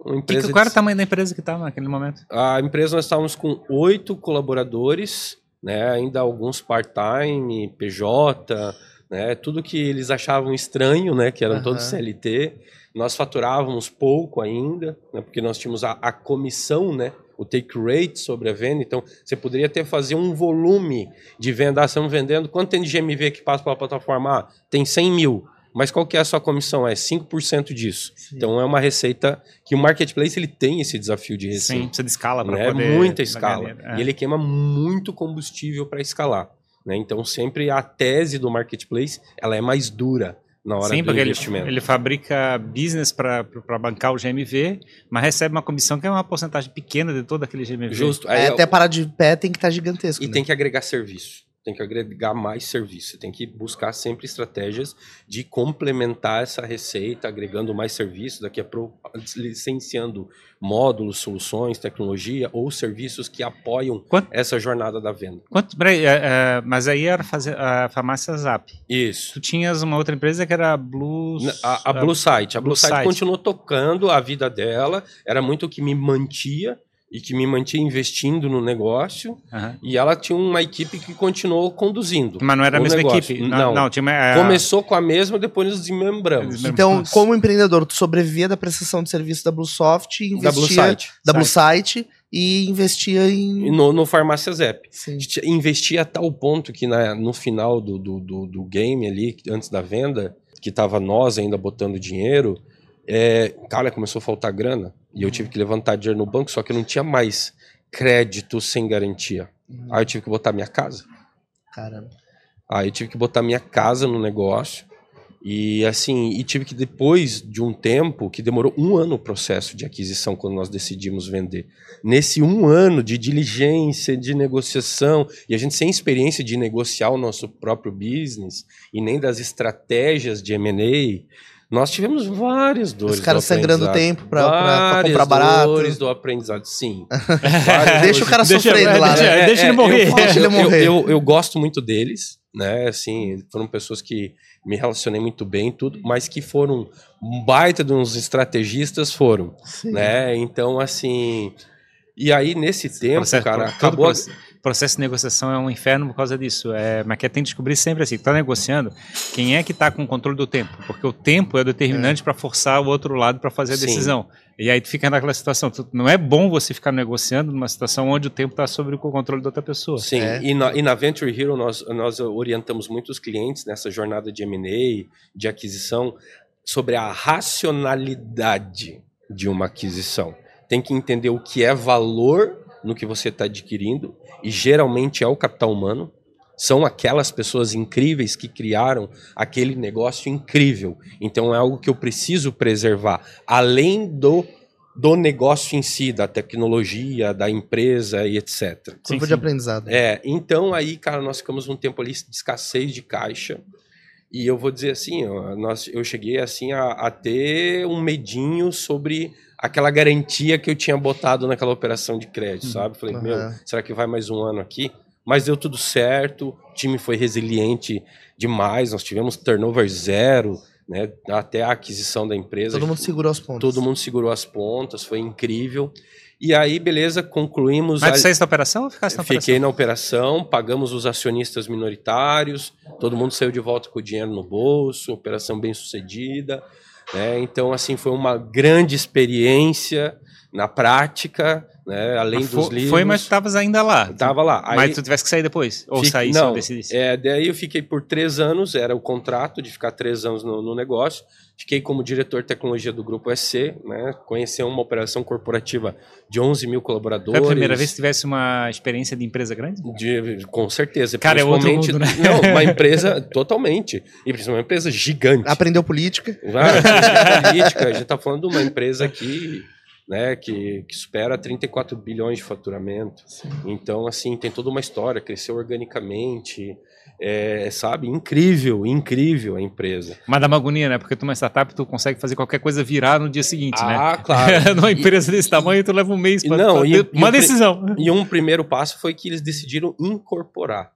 Uma empresa que, qual era de- o tamanho da empresa que estava naquele momento? a empresa nós estávamos com oito colaboradores, né, ainda alguns part-time, PJ, né, tudo que eles achavam estranho, né, que eram todos Aham. CLT. Nós faturávamos pouco ainda, né, porque nós tínhamos a, a comissão, né, o take rate sobre a venda. Então, você poderia até fazer um volume de venda. Ah, estamos vendendo. Quanto tem de GMV que passa pela plataforma? Ah, tem 100 mil. Mas qual que é a sua comissão? É 5% disso. Sim. Então, é uma receita que o marketplace ele tem esse desafio de receita. Sim, precisa de escala para né? poder... Muita escala. É. E ele queima muito combustível para escalar. Né? Então, sempre a tese do marketplace ela é mais dura na hora Sim, do investimento. Ele, ele fabrica business para bancar o GMV, mas recebe uma comissão que é uma porcentagem pequena de todo aquele GMV. Justo. É, até parar de pé tem que estar tá gigantesco. E né? tem que agregar serviço tem que agregar mais serviço, você tem que buscar sempre estratégias de complementar essa receita, agregando mais serviço, daqui a pouco licenciando módulos, soluções, tecnologia ou serviços que apoiam Quanto? essa jornada da venda. Quanto, peraí, é, é, mas aí era fazer a farmácia Zap. Isso. Tu tinhas uma outra empresa que era a Blue... A, a Blue Site. A Blue, Blue Site continuou tocando a vida dela, era muito o que me mantia, e que me mantinha investindo no negócio. Uhum. E ela tinha uma equipe que continuou conduzindo. Mas não era a mesma negócio. equipe? Não. não tinha uma, é, Começou com a mesma, depois nos desmembramos. Então, como empreendedor, tu sobrevivia da prestação de serviço da Bluesoft e investia... Da Blue Site. Da Blue Site e investia em... No, no Farmácia Zep. Investia a tal ponto que na, no final do, do, do, do game ali, antes da venda, que tava nós ainda botando dinheiro, é, cara, começou a faltar grana. E eu tive que levantar dinheiro no banco, só que eu não tinha mais crédito sem garantia. Uhum. Aí eu tive que botar minha casa. Caramba. Aí eu tive que botar minha casa no negócio. E assim, e tive que depois de um tempo, que demorou um ano o processo de aquisição quando nós decidimos vender. Nesse um ano de diligência, de negociação, e a gente sem experiência de negociar o nosso próprio business e nem das estratégias de M&A, nós tivemos várias dores. Os caras sangrando tempo para comprar barato. dores do aprendizado, sim. deixa o cara deixa, sofrendo lá. Deixa, né? deixa é, ele morrer. Eu, deixa ele morrer. Eu, eu, eu, gosto muito deles, né? Assim, foram pessoas que me relacionei muito bem tudo, mas que foram um baita de uns estrategistas, foram. Sim. né? Então, assim... E aí, nesse tempo, processo, cara, acabou... Processo processo de negociação é um inferno por causa disso. É, mas que tem que descobrir sempre assim, está negociando, quem é que está com o controle do tempo? Porque o tempo é determinante é. para forçar o outro lado para fazer a Sim. decisão. E aí tu fica naquela situação. Tu, não é bom você ficar negociando numa situação onde o tempo está sob o controle da outra pessoa. Sim, é. e, na, e na Venture Hero nós, nós orientamos muitos clientes nessa jornada de M&A, de aquisição, sobre a racionalidade de uma aquisição. Tem que entender o que é valor no que você está adquirindo, e geralmente é o capital humano. São aquelas pessoas incríveis que criaram aquele negócio incrível. Então é algo que eu preciso preservar. Além do, do negócio em si, da tecnologia, da empresa e etc. Curva de aprendizado. É, então aí, cara, nós ficamos um tempo ali de escassez de caixa. E eu vou dizer assim, nós, eu cheguei assim a, a ter um medinho sobre aquela garantia que eu tinha botado naquela operação de crédito, uhum. sabe? Falei, uhum. meu, será que vai mais um ano aqui? Mas deu tudo certo, o time foi resiliente demais, nós tivemos turnover zero, né? Até a aquisição da empresa. Todo mundo segurou as pontas. Todo mundo segurou as pontas, foi incrível. E aí, beleza, concluímos. Mas você a... da operação ou ficasse na Fiquei operação? na operação, pagamos os acionistas minoritários, todo mundo saiu de volta com o dinheiro no bolso, operação bem sucedida. Né? Então, assim, foi uma grande experiência na prática, né? além mas dos livros. Foi, mas tu estavas ainda lá. Estava lá. Aí, mas tu tivesse que sair depois? Ou fique, sair não, é, daí eu fiquei por três anos, era o contrato de ficar três anos no, no negócio. Fiquei como diretor de tecnologia do Grupo SC, né? Conheci uma operação corporativa de 11 mil colaboradores. Foi a primeira vez que tivesse uma experiência de empresa grande? De, com certeza. Cara, é outro mundo, né? Não, uma empresa totalmente. E principalmente uma empresa gigante. Aprendeu política. Ah, política. A gente está falando de uma empresa que né, que, que supera 34 bilhões de faturamento. Sim. Então, assim, tem toda uma história, cresceu organicamente, é, sabe? Incrível, incrível a empresa. Mas dá uma agonia, né? Porque tu é uma startup, tu consegue fazer qualquer coisa virar no dia seguinte, ah, né? Ah, claro. Numa empresa e, desse tamanho, tu leva um mês para fazer uma decisão. E um primeiro passo foi que eles decidiram incorporar.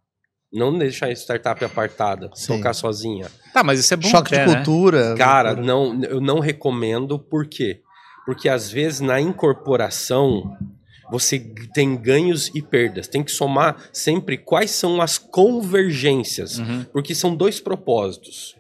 Não deixar a startup apartada, Sim. tocar sozinha. Tá, mas isso é bom. Choque até, de cultura. Né? Cara, não, eu não recomendo, por quê? Porque às vezes na incorporação você tem ganhos e perdas. Tem que somar sempre quais são as convergências, uhum. porque são dois propósitos.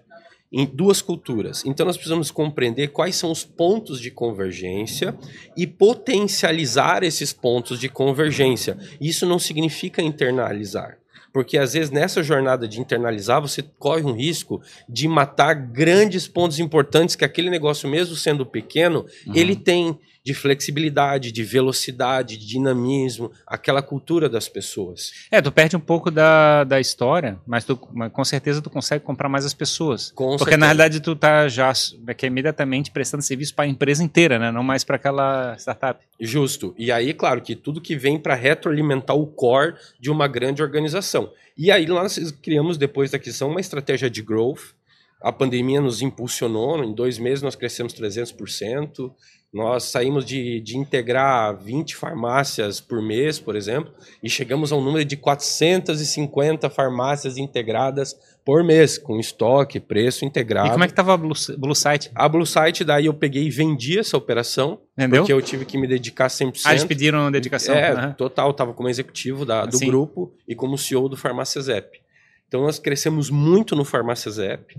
em duas culturas. Então nós precisamos compreender quais são os pontos de convergência e potencializar esses pontos de convergência. Isso não significa internalizar. Porque às vezes nessa jornada de internalizar, você corre um risco de matar grandes pontos importantes que aquele negócio, mesmo sendo pequeno, uhum. ele tem de flexibilidade, de velocidade, de dinamismo, aquela cultura das pessoas. É, tu perde um pouco da, da história, mas, tu, com certeza tu consegue comprar mais as pessoas. Com Porque certeza. na realidade tu tá já que é imediatamente prestando serviço para a empresa inteira, né? Não mais para aquela startup. Justo. E aí, claro, que tudo que vem para retroalimentar o core de uma grande organização. E aí nós criamos depois da aquisição uma estratégia de growth. A pandemia nos impulsionou, em dois meses nós crescemos 300%. Nós saímos de, de integrar 20 farmácias por mês, por exemplo, e chegamos a um número de 450 farmácias integradas por mês, com estoque, preço integrado. E como é que estava a Blue, Blue Site? A Blue Site, daí eu peguei e vendi essa operação, Entendeu? porque eu tive que me dedicar 100%. Ah, eles pediram dedicação? É, uhum. total, estava como executivo da, do grupo e como CEO do Farmácias App. Então nós crescemos muito no Farmácias App,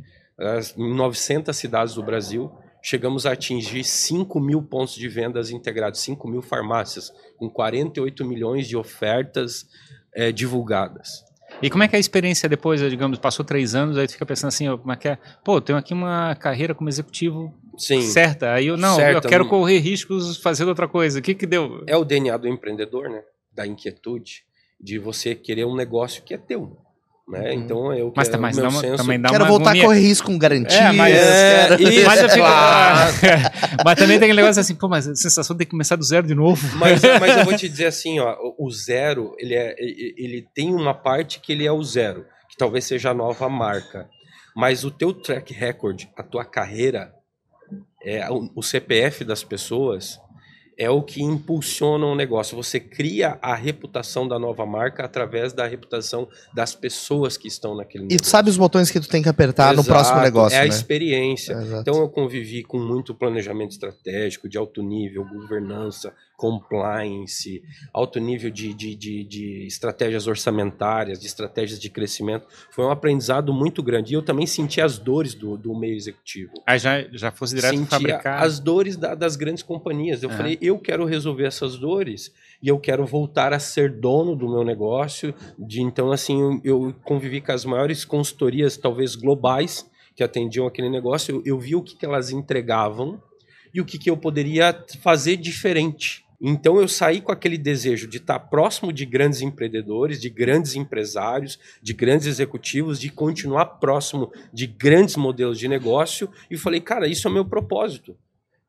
em 900 cidades do Brasil, chegamos a atingir 5 mil pontos de vendas integrados, 5 mil farmácias, com 48 milhões de ofertas é, divulgadas. E como é que é a experiência depois, digamos, passou três anos, aí tu fica pensando assim, como é que é? Pô, tenho aqui uma carreira como executivo Sim. certa, aí eu, não, certa, eu quero correr riscos fazendo outra coisa, o que que deu? É o DNA do empreendedor, né? Da inquietude, de você querer um negócio que é teu. Né? Uhum. Então eu mas, mas dá uma, também dá quero uma voltar agonia. a correr risco com garantia. É, mas, é, mas, eu fico, mas também tem aquele negócio assim, pô, mas a sensação de começar do zero de novo. Mas, mas eu vou te dizer assim, ó, o zero, ele, é, ele tem uma parte que ele é o zero, que talvez seja a nova marca. Mas o teu track record, a tua carreira, é, o, o CPF das pessoas, é o que impulsiona o negócio. Você cria a reputação da nova marca através da reputação das pessoas que estão naquele negócio. E tu sabe os botões que tu tem que apertar Exato, no próximo negócio, É a né? experiência. Então eu convivi com muito planejamento estratégico, de alto nível, governança, compliance, alto nível de, de, de, de, estratégias orçamentárias, de estratégias de crescimento. Foi um aprendizado muito grande. E eu também senti as dores do, do meio executivo. Aí já, já fosse direto Sentia fabricar? as dores da, das grandes companhias. Eu falei, eu quero resolver essas dores e eu quero voltar a ser dono do meu negócio. De Então, assim, eu convivi com as maiores consultorias, talvez globais, que atendiam aquele negócio. Eu, eu vi o que, que elas entregavam e o que, que eu poderia fazer diferente. Então eu saí com aquele desejo de estar próximo de grandes empreendedores, de grandes empresários, de grandes executivos, de continuar próximo de grandes modelos de negócio e falei, cara, isso é meu propósito.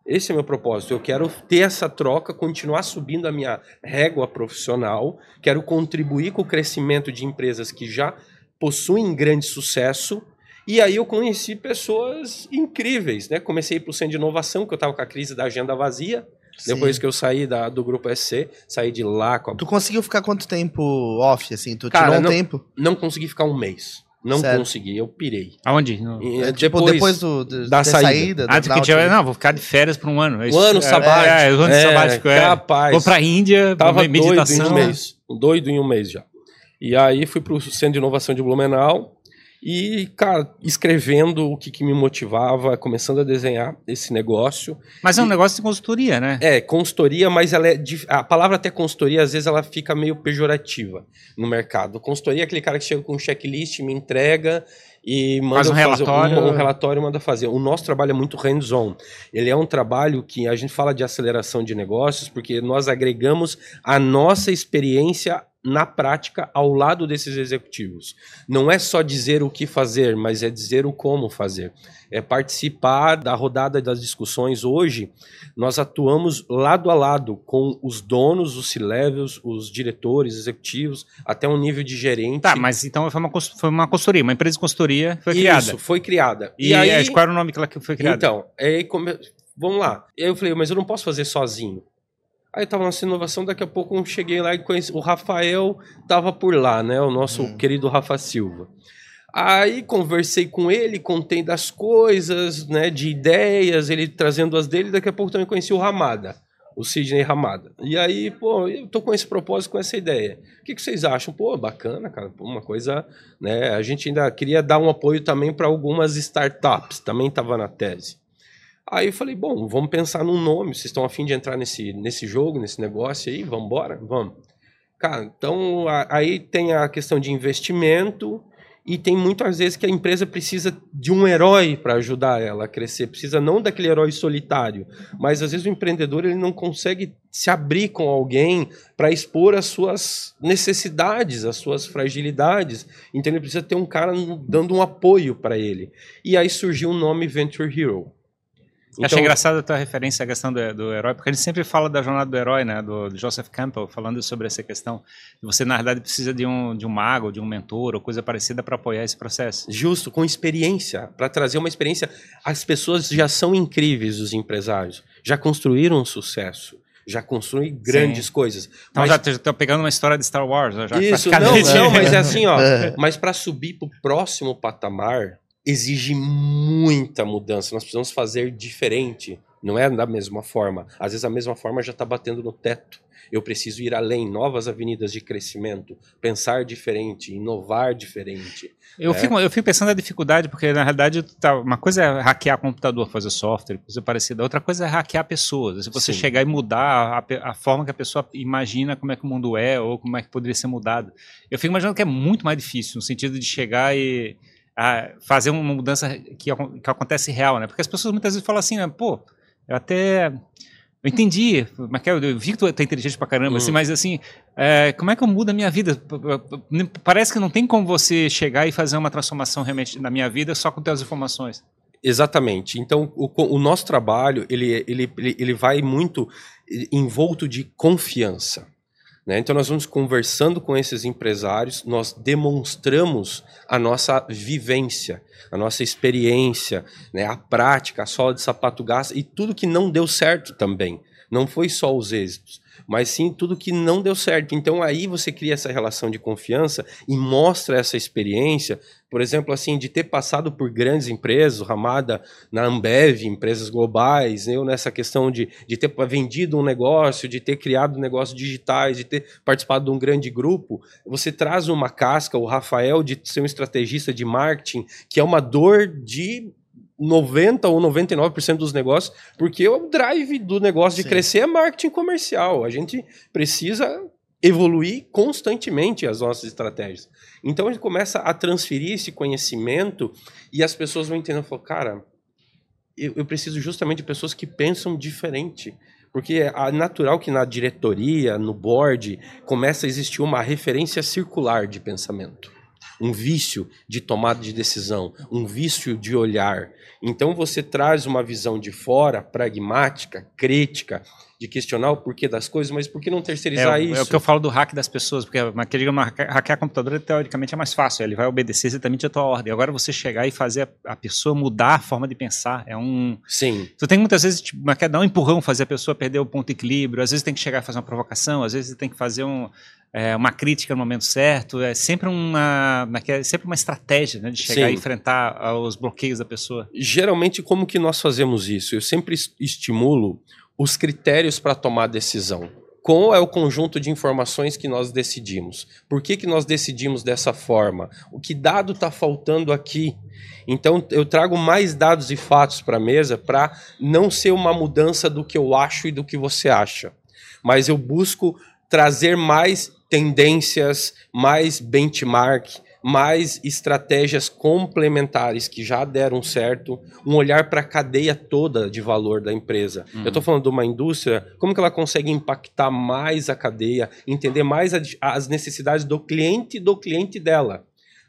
Esse é meu propósito. Eu quero ter essa troca, continuar subindo a minha régua profissional, quero contribuir com o crescimento de empresas que já possuem grande sucesso e aí eu conheci pessoas incríveis, né? Comecei para o Centro de Inovação, que eu estava com a crise da agenda vazia. Sim. Depois que eu saí da, do grupo SC, saí de lá. Com a... Tu conseguiu ficar quanto tempo off, assim? Tu Cara, tirou um não, tempo? Não consegui ficar um mês. Não Sério? consegui, eu pirei. Aonde? No... É, tipo, depois, depois do, do, da saída. saída ah, que tinha, não, vou ficar de férias por um ano. Um ano sabático. É, é, um ano é, sabático, é. Capaz. Vou pra Índia, Tava meditação. doido em um mês. Doido em um mês já. E aí fui pro Centro de Inovação de Blumenau. E, cara, escrevendo o que, que, me motivava, começando a desenhar esse negócio. Mas é um e, negócio de consultoria, né? É, consultoria, mas ela é. A palavra até consultoria, às vezes, ela fica meio pejorativa no mercado. Consultoria é aquele cara que chega com um checklist, me entrega e manda um relatório. Um, um relatório manda fazer. O nosso trabalho é muito hands-on. Ele é um trabalho que a gente fala de aceleração de negócios, porque nós agregamos a nossa experiência na prática ao lado desses executivos. Não é só dizer o que fazer, mas é dizer o como fazer. É participar da rodada das discussões. Hoje, nós atuamos lado a lado com os donos, os C-levels, os diretores, executivos, até um nível de gerente. Tá, mas então foi uma, foi uma consultoria, uma empresa de consultoria foi criada. Isso, foi criada. E, e aí, qual era o nome que ela foi criada? Então, aí, come... vamos lá. Aí eu falei, mas eu não posso fazer sozinho. Aí tava nessa inovação, daqui a pouco eu cheguei lá e conheci. O Rafael tava por lá, né? O nosso hum. querido Rafa Silva. Aí conversei com ele, contei das coisas, né? De ideias, ele trazendo as dele, daqui a pouco também conheci o Ramada. o Sidney Ramada. E aí, pô, eu tô com esse propósito, com essa ideia. O que, que vocês acham? Pô, bacana, cara. Pô, uma coisa, né? A gente ainda queria dar um apoio também para algumas startups, também estava na tese. Aí eu falei, bom, vamos pensar num nome. Vocês estão afim de entrar nesse, nesse jogo, nesse negócio aí? Vamos embora? Vamos. Cara, então a, aí tem a questão de investimento e tem muitas vezes que a empresa precisa de um herói para ajudar ela a crescer, precisa não daquele herói solitário, mas às vezes o empreendedor ele não consegue se abrir com alguém para expor as suas necessidades, as suas fragilidades, então ele precisa ter um cara dando um apoio para ele. E aí surgiu o nome Venture Hero. Então, Achei engraçado a tua referência à questão do, do, herói, porque a gente sempre fala da jornada do herói, né, do, do, Joseph Campbell, falando sobre essa questão. Você, na verdade, precisa de um, de um mago, de um mentor ou coisa parecida para apoiar esse processo. Justo, com experiência, para trazer uma experiência. As pessoas já são incríveis, os empresários, já construíram um sucesso já construem grandes Sim. coisas. Então mas... já estou pegando uma história de Star Wars. Já Isso, não, não, mas é assim, ó. mas para subir para o próximo patamar, exige muita mudança. Nós precisamos fazer diferente. Não é da mesma forma. Às vezes a mesma forma já está batendo no teto. Eu preciso ir além, novas avenidas de crescimento, pensar diferente, inovar diferente. Eu, né? fico, eu fico pensando na dificuldade, porque na realidade tá, uma coisa é hackear computador, fazer software, coisa parecida. Outra coisa é hackear pessoas. Se você Sim. chegar e mudar a, a, forma que a pessoa imagina como é que o mundo é ou como é que poderia ser mudado. Eu fico imaginando que é muito mais difícil, no sentido de chegar e a fazer uma mudança que, que acontece real, né? Porque as pessoas muitas vezes falam assim, né? pô, eu até eu entendi, mas eu vi que tu é inteligente pra caramba, assim, uhum. mas assim, é, como é que eu mudo a minha vida? Parece que não tem como você chegar e fazer uma transformação realmente na minha vida só com as informações. Exatamente. Então, o, o nosso trabalho, ele, ele, ele vai muito envolto de confiança. Né? Então, nós vamos conversando com esses empresários, nós demonstramos a nossa vivência, a nossa experiência, né? a prática, a sola de sapato gasta e tudo que não deu certo também. Não foi só os êxitos mas sim tudo que não deu certo. Então aí você cria essa relação de confiança e mostra essa experiência, por exemplo, assim, de ter passado por grandes empresas, Ramada na Ambev, empresas globais, eu nessa questão de, de ter vendido um negócio, de ter criado negócios digitais, de ter participado de um grande grupo, você traz uma casca, o Rafael de ser um estrategista de marketing, que é uma dor de 90 ou 99% dos negócios, porque o drive do negócio de Sim. crescer é marketing comercial. A gente precisa evoluir constantemente as nossas estratégias. Então a gente começa a transferir esse conhecimento e as pessoas vão entendendo, falam, cara, eu, eu preciso justamente de pessoas que pensam diferente. Porque é natural que na diretoria, no board, começa a existir uma referência circular de pensamento um vício de tomada de decisão, um vício de olhar. Então você traz uma visão de fora, pragmática, crítica, de questionar o porquê das coisas, mas por que não terceirizar é, isso? É o que eu falo do hack das pessoas, porque aquele hackear computador teoricamente é mais fácil, ele vai obedecer exatamente a tua ordem. Agora você chegar e fazer a, a pessoa mudar a forma de pensar é um. Sim. Tu tem muitas vezes tipo, quer dar um empurrão, fazer a pessoa perder o ponto de equilíbrio, às vezes tem que chegar e fazer uma provocação, às vezes tem que fazer um, é, uma crítica no momento certo, é sempre uma, é sempre uma estratégia né, de chegar Sim. e enfrentar os bloqueios da pessoa. Geralmente, como que nós fazemos isso? Eu sempre estimulo os critérios para tomar decisão. Qual é o conjunto de informações que nós decidimos? Por que, que nós decidimos dessa forma? O que dado está faltando aqui? Então, eu trago mais dados e fatos para a mesa para não ser uma mudança do que eu acho e do que você acha. Mas eu busco trazer mais tendências, mais benchmark, mais estratégias complementares que já deram certo, um olhar para a cadeia toda de valor da empresa. Uhum. Eu estou falando de uma indústria, como que ela consegue impactar mais a cadeia, entender mais a, as necessidades do cliente e do cliente dela.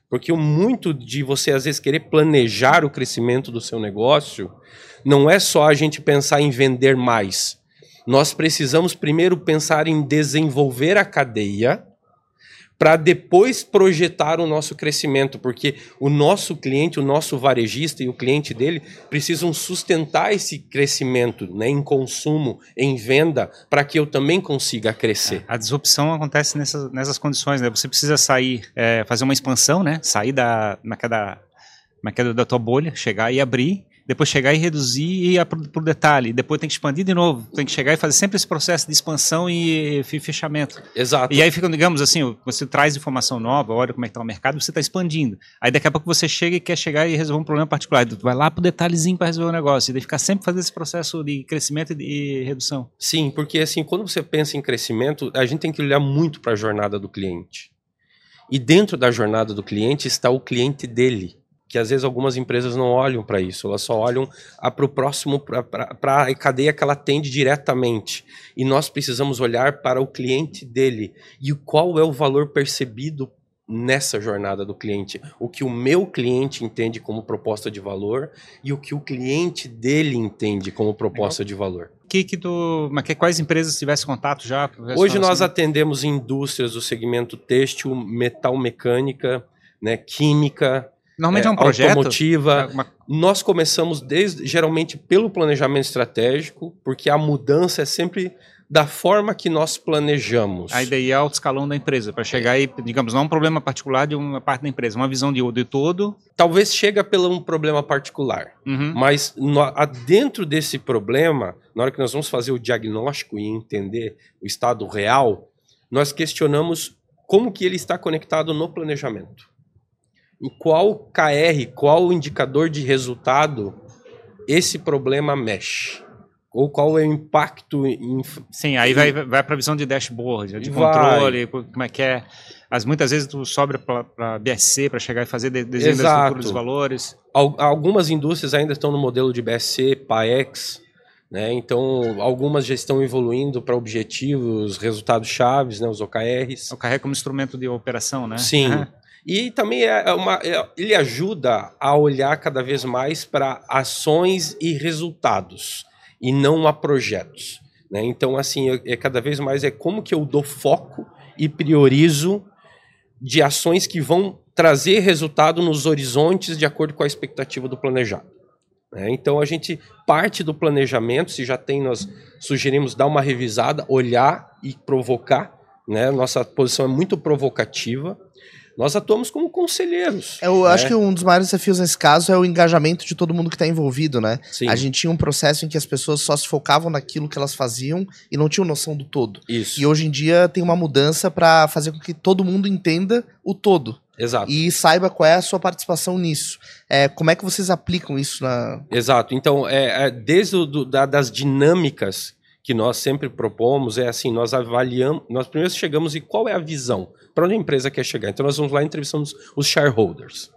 Porque o muito de você, às vezes, querer planejar o crescimento do seu negócio, não é só a gente pensar em vender mais nós precisamos primeiro pensar em desenvolver a cadeia para depois projetar o nosso crescimento, porque o nosso cliente, o nosso varejista e o cliente dele precisam sustentar esse crescimento né, em consumo, em venda, para que eu também consiga crescer. A disrupção acontece nessas, nessas condições, né? Você precisa sair, é, fazer uma expansão, né? Sair da, naquela, naquela da tua bolha, chegar e abrir depois chegar e reduzir e ir para o detalhe, depois tem que expandir de novo, tem que chegar e fazer sempre esse processo de expansão e fechamento. Exato. E aí fica, digamos assim, você traz informação nova, olha como é que está o mercado, você está expandindo. Aí daqui a pouco você chega e quer chegar e resolver um problema particular, tu vai lá para o detalhezinho para resolver o negócio, e daí ficar sempre fazendo esse processo de crescimento e redução. Sim, porque assim, quando você pensa em crescimento, a gente tem que olhar muito para a jornada do cliente. E dentro da jornada do cliente está o cliente dele que às vezes algumas empresas não olham para isso, elas só olham para o próximo, para a cadeia que ela atende diretamente. E nós precisamos olhar para o cliente dele e qual é o valor percebido nessa jornada do cliente. O que o meu cliente entende como proposta de valor e o que o cliente dele entende como proposta Legal. de valor. Que, que tu, mas que, quais empresas tivesse contato já? Hoje nós assim? atendemos indústrias do segmento têxtil, metal mecânica, né, química, Normalmente é, é um projeto. Automotiva. É uma... Nós começamos desde geralmente pelo planejamento estratégico, porque a mudança é sempre da forma que nós planejamos. A ideia é alto escalão da empresa, para chegar e, digamos, não é um problema particular de uma parte da empresa, uma visão de, de todo. Talvez chega pelo um problema particular, uhum. mas no, dentro desse problema, na hora que nós vamos fazer o diagnóstico e entender o estado real, nós questionamos como que ele está conectado no planejamento em qual KR, qual indicador de resultado esse problema mexe. Ou qual é o impacto em. Sim, aí vai, vai para a visão de dashboard, de vai. controle, como é que é. As, muitas vezes tu sobra para BSC para chegar e fazer desenho Exato. da estrutura dos valores. Algumas indústrias ainda estão no modelo de BSC, PAEX, né? Então, algumas já estão evoluindo para objetivos, resultados chaves, né? os OKRs. OKR como instrumento de operação, né? Sim. E também é, é uma, é, ele ajuda a olhar cada vez mais para ações e resultados e não a projetos. Né? Então, assim, é, cada vez mais é como que eu dou foco e priorizo de ações que vão trazer resultado nos horizontes de acordo com a expectativa do planejado. Né? Então a gente parte do planejamento, se já tem, nós sugerimos dar uma revisada, olhar e provocar. Né? Nossa posição é muito provocativa nós atuamos como conselheiros. Eu né? acho que um dos maiores desafios nesse caso é o engajamento de todo mundo que está envolvido, né? Sim. A gente tinha um processo em que as pessoas só se focavam naquilo que elas faziam e não tinham noção do todo. Isso. E hoje em dia tem uma mudança para fazer com que todo mundo entenda o todo. Exato. E saiba qual é a sua participação nisso. É, como é que vocês aplicam isso na. Exato. Então, é, é desde o, do, da, das dinâmicas que nós sempre propomos, é assim: nós avaliamos, nós primeiro chegamos e qual é a visão para onde a empresa quer chegar. Então nós vamos lá e entrevistamos os shareholders.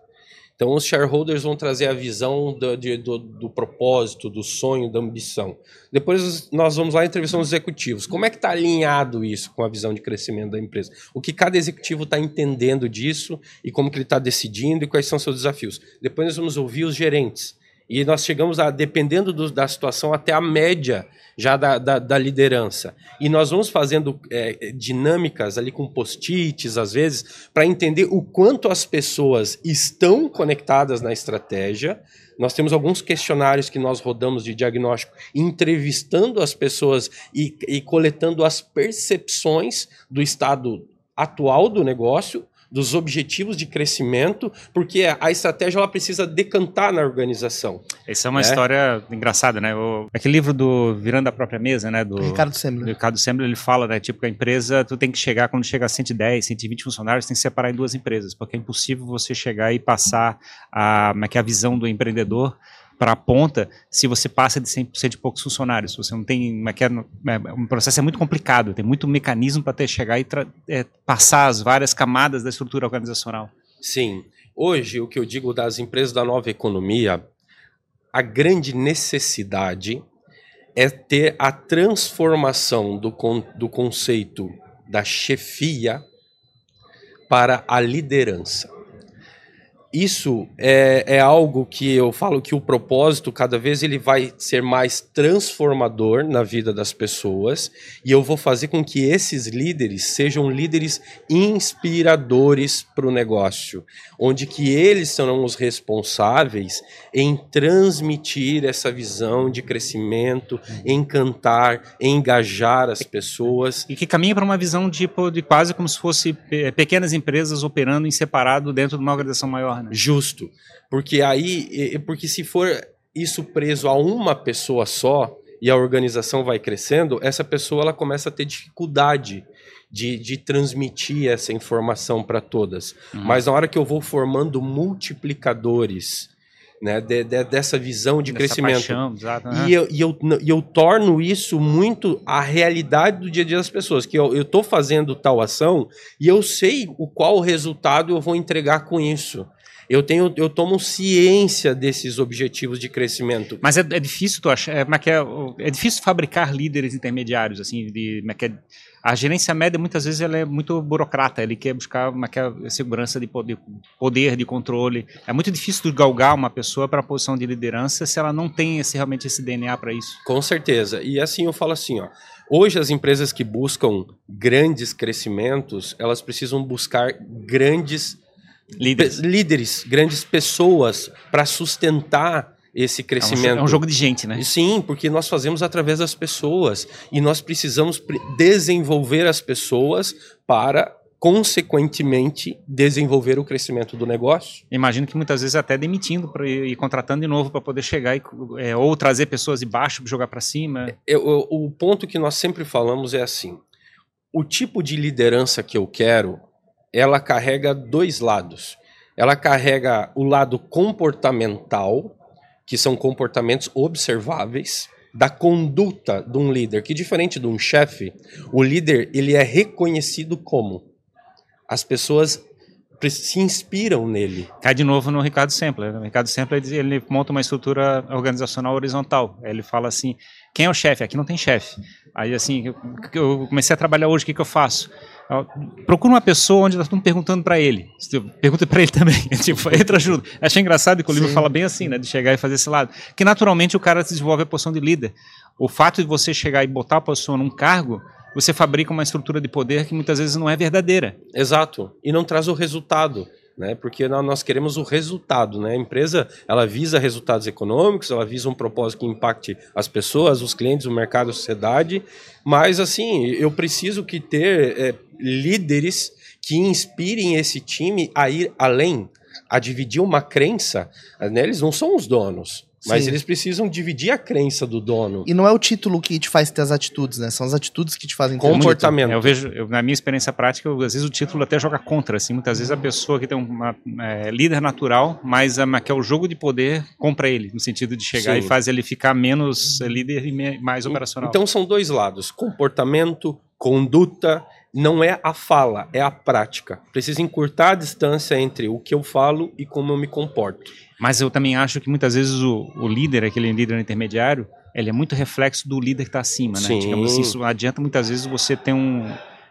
Então os shareholders vão trazer a visão do, de, do, do, propósito, do sonho, da ambição. Depois nós vamos lá e entrevistamos os executivos. Como é que está alinhado isso com a visão de crescimento da empresa? O que cada executivo está entendendo disso e como que ele está decidindo e quais são seus desafios. Depois nós vamos ouvir os gerentes. E nós chegamos a, dependendo do, da situação, até a média já da, da, da liderança. E nós vamos fazendo é, dinâmicas ali com post-its, às vezes, para entender o quanto as pessoas estão conectadas na estratégia. Nós temos alguns questionários que nós rodamos de diagnóstico, entrevistando as pessoas e, e coletando as percepções do estado atual do negócio dos objetivos de crescimento, porque a estratégia ela precisa decantar na organização. Essa é uma né? história engraçada, né? O, aquele livro do Virando a Própria Mesa, né? Do Ricardo Semler. Ricardo Semler, ele fala, né? Tipo, que a empresa, tu tem que chegar, quando chega a 110, 120 funcionários, tem que separar em duas empresas, porque é impossível você chegar e passar a, é a visão do empreendedor para a ponta se você passa de 100% de poucos funcionários. Você não tem. É, é, um processo é muito complicado, tem muito mecanismo para até chegar e é, passar as várias camadas da estrutura organizacional. Sim. Hoje, o que eu digo das empresas da nova economia, a grande necessidade é ter a transformação do, con do conceito da chefia para a liderança isso é, é, algo que eu falo que o propósito cada vez ele vai ser mais transformador na vida das pessoas e eu vou fazer com que esses líderes sejam líderes inspiradores para o negócio, onde que eles serão os responsáveis em transmitir essa visão de crescimento, encantar, engajar as pessoas e que caminha para uma visão tipo de quase como se fosse pequenas empresas operando em separado dentro de uma organização maior. Né? Justo. Porque aí, porque se for isso preso a uma pessoa só e a organização vai crescendo, essa pessoa ela começa a ter dificuldade de, de transmitir essa informação para todas. Uhum. Mas na hora que eu vou formando multiplicadores né, de, de, dessa visão de Dessa crescimento. Paixão, exato, e, eu, e, eu, e eu torno isso muito a realidade do dia a dia das pessoas, que eu estou fazendo tal ação e eu sei o qual resultado eu vou entregar com isso. Eu tenho, eu tomo ciência desses objetivos de crescimento. Mas é, é difícil tu achar, é, é, é, difícil fabricar líderes intermediários assim, de, é, a gerência média muitas vezes ela é muito burocrata, ele quer buscar uma quer segurança de poder, poder de controle. É muito difícil galgar uma pessoa para a posição de liderança se ela não tem esse, realmente esse DNA para isso. Com certeza. E assim eu falo assim, ó, hoje as empresas que buscam grandes crescimentos, elas precisam buscar grandes líderes, líderes grandes pessoas para sustentar esse crescimento. É um, é um, jogo de gente, né? Sim, porque nós fazemos através das pessoas e nós precisamos desenvolver as pessoas para consequentemente desenvolver o crescimento do negócio. Imagino que muitas vezes até demitindo pra, e contratando de novo para poder chegar e, é, ou trazer pessoas de baixo para jogar para cima. É, o, o ponto que nós sempre falamos é assim: o tipo de liderança que eu quero, ela carrega dois lados. Ela carrega o lado comportamental que são comportamentos observáveis da conduta de um líder, que diferente de um chefe, o líder ele é reconhecido como as pessoas se inspiram nele. Cai de novo no Ricardo Sempler. O Ricardo Sempler ele monta uma estrutura organizacional horizontal. Ele fala assim: quem é o chefe? Aqui não tem chefe. Aí assim, eu comecei a trabalhar hoje, o que, que eu faço? Procura uma pessoa onde estamos perguntando para ele. Pergunta para ele também. tipo, entra ajuda. Achei engraçado que o livro Sim. fala bem assim, né? De chegar e fazer esse lado. Que naturalmente o cara desenvolve a posição de líder. O fato de você chegar e botar a pessoa num cargo, você fabrica uma estrutura de poder que muitas vezes não é verdadeira. Exato. E não traz o resultado né? Porque nós queremos o resultado, né? A empresa ela visa resultados econômicos, ela visa um propósito que impacte as pessoas, os clientes, o mercado, a sociedade. Mas assim, eu preciso que ter é, líderes que inspirem esse time a ir além, a dividir uma crença. Né? Eles não são os donos. Mas Sim. eles precisam dividir a crença do dono. E não é o título que te faz ter as atitudes, né? São as atitudes que te fazem ter comportamento. Eu vejo, eu, na minha experiência prática, eu, às vezes o título até joga contra, assim. Muitas vezes a pessoa que tem uma é, líder natural, mas a, que é o jogo de poder compra ele, no sentido de chegar Sim. e faz ele ficar menos é, líder e me, mais operacional. Então são dois lados: comportamento, conduta. Não é a fala, é a prática. Precisa encurtar a distância entre o que eu falo e como eu me comporto. Mas eu também acho que muitas vezes o, o líder, aquele líder intermediário, ele é muito reflexo do líder que está acima, né? Sim. Digamos assim, isso adianta muitas vezes você ter um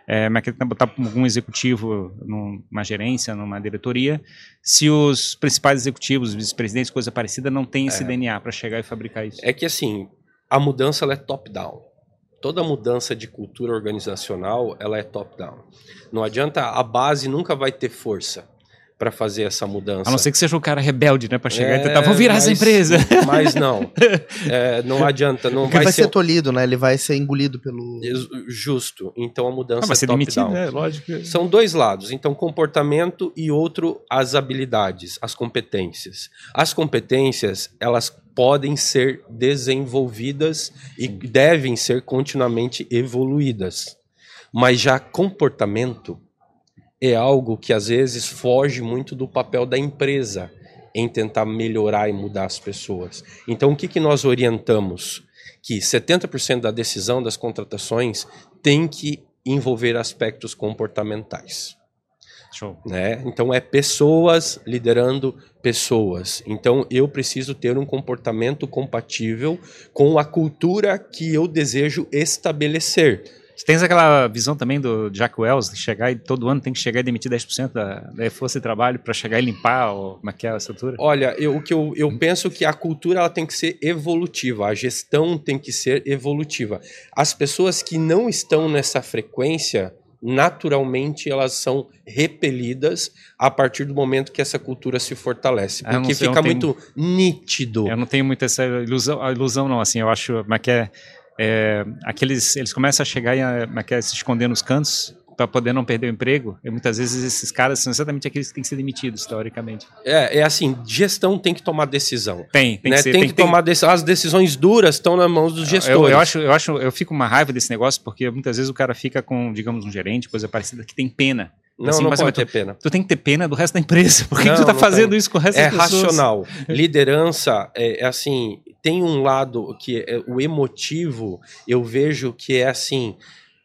é, mas botar algum executivo numa gerência, numa diretoria, se os principais executivos, vice-presidentes, coisa parecida, não têm esse é. DNA para chegar e fabricar isso. É que assim, a mudança ela é top-down. Toda mudança de cultura organizacional ela é top-down. Não adianta, a base nunca vai ter força para fazer essa mudança. A não ser que seja um cara rebelde, né? Para chegar é, e tentar, vamos virar mas, essa empresa. Mas não. É, não adianta. Não vai, vai ser, ser tolhido, né? Ele vai ser engolido pelo. Justo. Então a mudança ah, vai ser é demitido, né? Lógico. São dois lados. Então, comportamento e outro, as habilidades, as competências. As competências, elas podem ser desenvolvidas e devem ser continuamente evoluídas. Mas já comportamento é algo que às vezes foge muito do papel da empresa em tentar melhorar e mudar as pessoas. Então, o que, que nós orientamos? Que 70% da decisão das contratações tem que envolver aspectos comportamentais. Né? Então, é pessoas liderando pessoas. Então, eu preciso ter um comportamento compatível com a cultura que eu desejo estabelecer você tens aquela visão também do Jack Wells, de chegar e todo ano tem que chegar e demitir 10% da, da força de trabalho para chegar e limpar ou, como é que é a estrutura? Olha, eu, o que eu, eu penso que a cultura ela tem que ser evolutiva, a gestão tem que ser evolutiva. As pessoas que não estão nessa frequência, naturalmente elas são repelidas a partir do momento que essa cultura se fortalece, porque sei, fica muito tenho, nítido. Eu não tenho muito essa ilusão, ilusão não, assim, eu acho, mas que é é, aqueles, eles começam a chegar e a, a, se esconder nos cantos para poder não perder o emprego, e muitas vezes esses caras são exatamente aqueles que têm que ser demitidos, teoricamente. É, é assim, gestão tem que tomar decisão. Tem, tem né? que ser. tem, que, tomar decisão. As decisões duras estão nas mãos dos gestores. Eu, eu, acho, eu acho, eu fico uma raiva desse negócio, porque muitas vezes o cara fica com, digamos, um gerente, coisa parecida, que tem pena. Não, Assim, não mas- pode ter pena. Tu tem que ter pena do resto da empresa. Por que, Não, que tu tá fazendo tem. isso com o resto É das pessoas? racional. Liderança é, é assim, tem um lado que é o emotivo, eu vejo que é assim,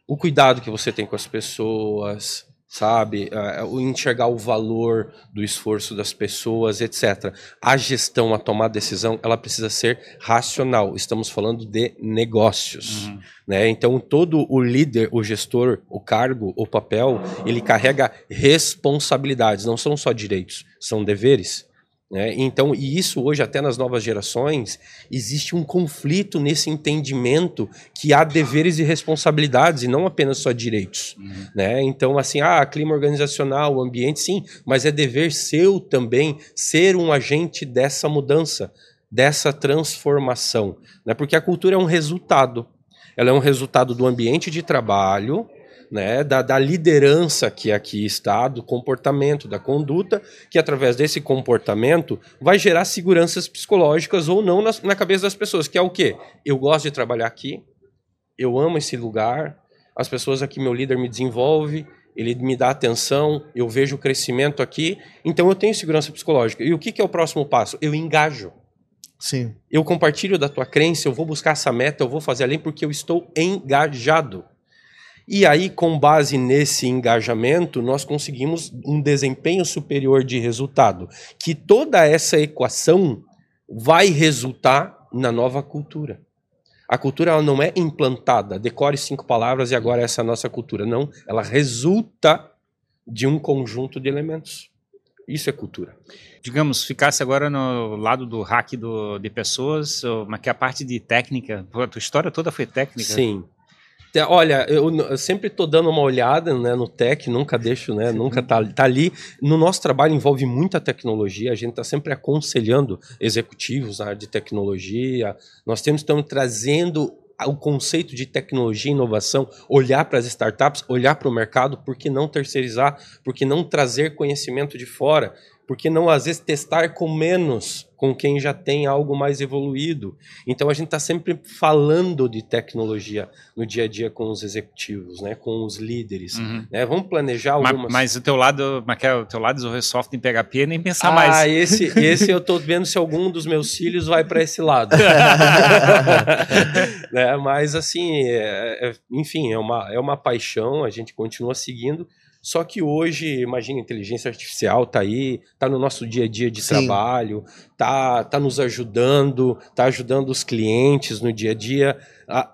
o cuidado que você tem com as pessoas, sabe? É, o enxergar o valor do esforço das pessoas, etc. A gestão, a tomar decisão, ela precisa ser racional. Estamos falando de negócios. Uhum. né? Então, todo o líder, o gestor, o cargo, o papel, ele carrega responsabilidades, não são só direitos, são deveres. Né? Então, e isso hoje, até nas novas gerações, existe um conflito nesse entendimento que há deveres e responsabilidades, e não apenas só direitos. Uhum. Né? Então, assim, ah, clima organizacional, ambiente, sim, mas é dever seu também ser um agente dessa mudança, dessa transformação. Né? Porque a cultura é um resultado. Ela é um resultado do ambiente de trabalho, né, da, da liderança que aqui está, do comportamento, da conduta, que através desse comportamento vai gerar seguranças psicológicas ou não na, na cabeça das pessoas, que é o quê? Eu gosto de trabalhar aqui, eu amo esse lugar, as pessoas aqui, meu líder me desenvolve, ele me dá atenção, eu vejo o crescimento aqui, então eu tenho segurança psicológica. E o que, que é o próximo passo? Eu engajo. Sim. Eu compartilho da tua crença, eu vou buscar essa meta, eu vou fazer além porque eu estou engajado. E aí, com base nesse engajamento, nós conseguimos um desempenho superior de resultado. Que toda essa equação vai resultar na nova cultura. A cultura ela não é implantada, decore cinco palavras e agora essa é a nossa cultura. Não, ela resulta de um conjunto de elementos. Isso é cultura. Digamos, ficasse agora no lado do hack do, de pessoas, mas que a parte de técnica, a tua história toda foi técnica. Sim. Olha, eu, eu sempre estou dando uma olhada né, no tech, nunca deixo, né? Nunca tá, tá ali. No nosso trabalho envolve muita tecnologia, a gente está sempre aconselhando executivos na área de tecnologia. Nós temos estamos trazendo o conceito de tecnologia e inovação, olhar para as startups, olhar para o mercado, por que não terceirizar, por que não trazer conhecimento de fora, por que não às vezes testar com menos, com quem já tem algo mais evoluído. Então a gente está sempre falando de tecnologia no dia a dia com os executivos, né, com os líderes. Uhum. né? Vamos planejar Ma- algumas. Mas, o teu lado, mas que é o teu lado desenvolver software em PHP, nem pensar ah, mais. esse, esse eu tô vendo se algum dos meus filhos vai para esse lado. né? Mas assim, é- é- enfim, é uma, é uma paixão, a gente continua seguindo. Só que hoje, imagina, inteligência artificial tá aí, tá no nosso dia a dia de Sim. trabalho, tá, tá nos ajudando, tá ajudando os clientes no dia a dia.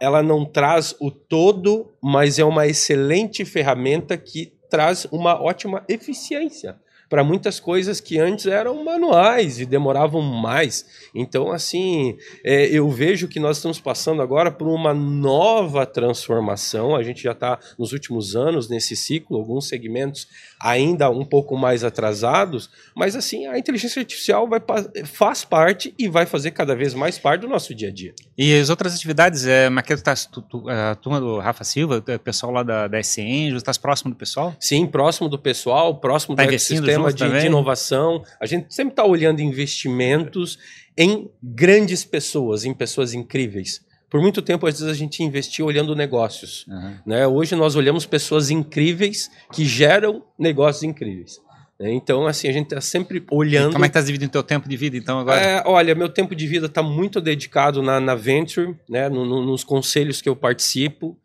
Ela não traz o todo, mas é uma excelente ferramenta que traz uma ótima eficiência para muitas coisas que antes eram manuais e demoravam mais. Então, assim, é, eu vejo que nós estamos passando agora por uma nova transformação. A gente já está nos últimos anos nesse ciclo, alguns segmentos ainda um pouco mais atrasados, mas assim, a inteligência artificial vai, faz parte e vai fazer cada vez mais parte do nosso dia a dia. E as outras atividades, é, Maqueto, tá, tu, tu, a turma do Rafa Silva, o pessoal lá da, da SC Angels, estás próximo do pessoal? Sim, próximo do pessoal, próximo Tá do ecossistema junto de, de inovação. A gente sempre está olhando investimentos em grandes pessoas, em pessoas incríveis. Por muito tempo, às vezes, a gente investiu olhando negócios. Né? Hoje nós olhamos pessoas incríveis que geram negócios incríveis. né? Então, assim, a gente está sempre olhando. Como é que estás dividindo o teu tempo de vida, então, agora? É, olha, meu tempo de vida está muito dedicado na, na Venture, né, no- no- nos conselhos que eu participo.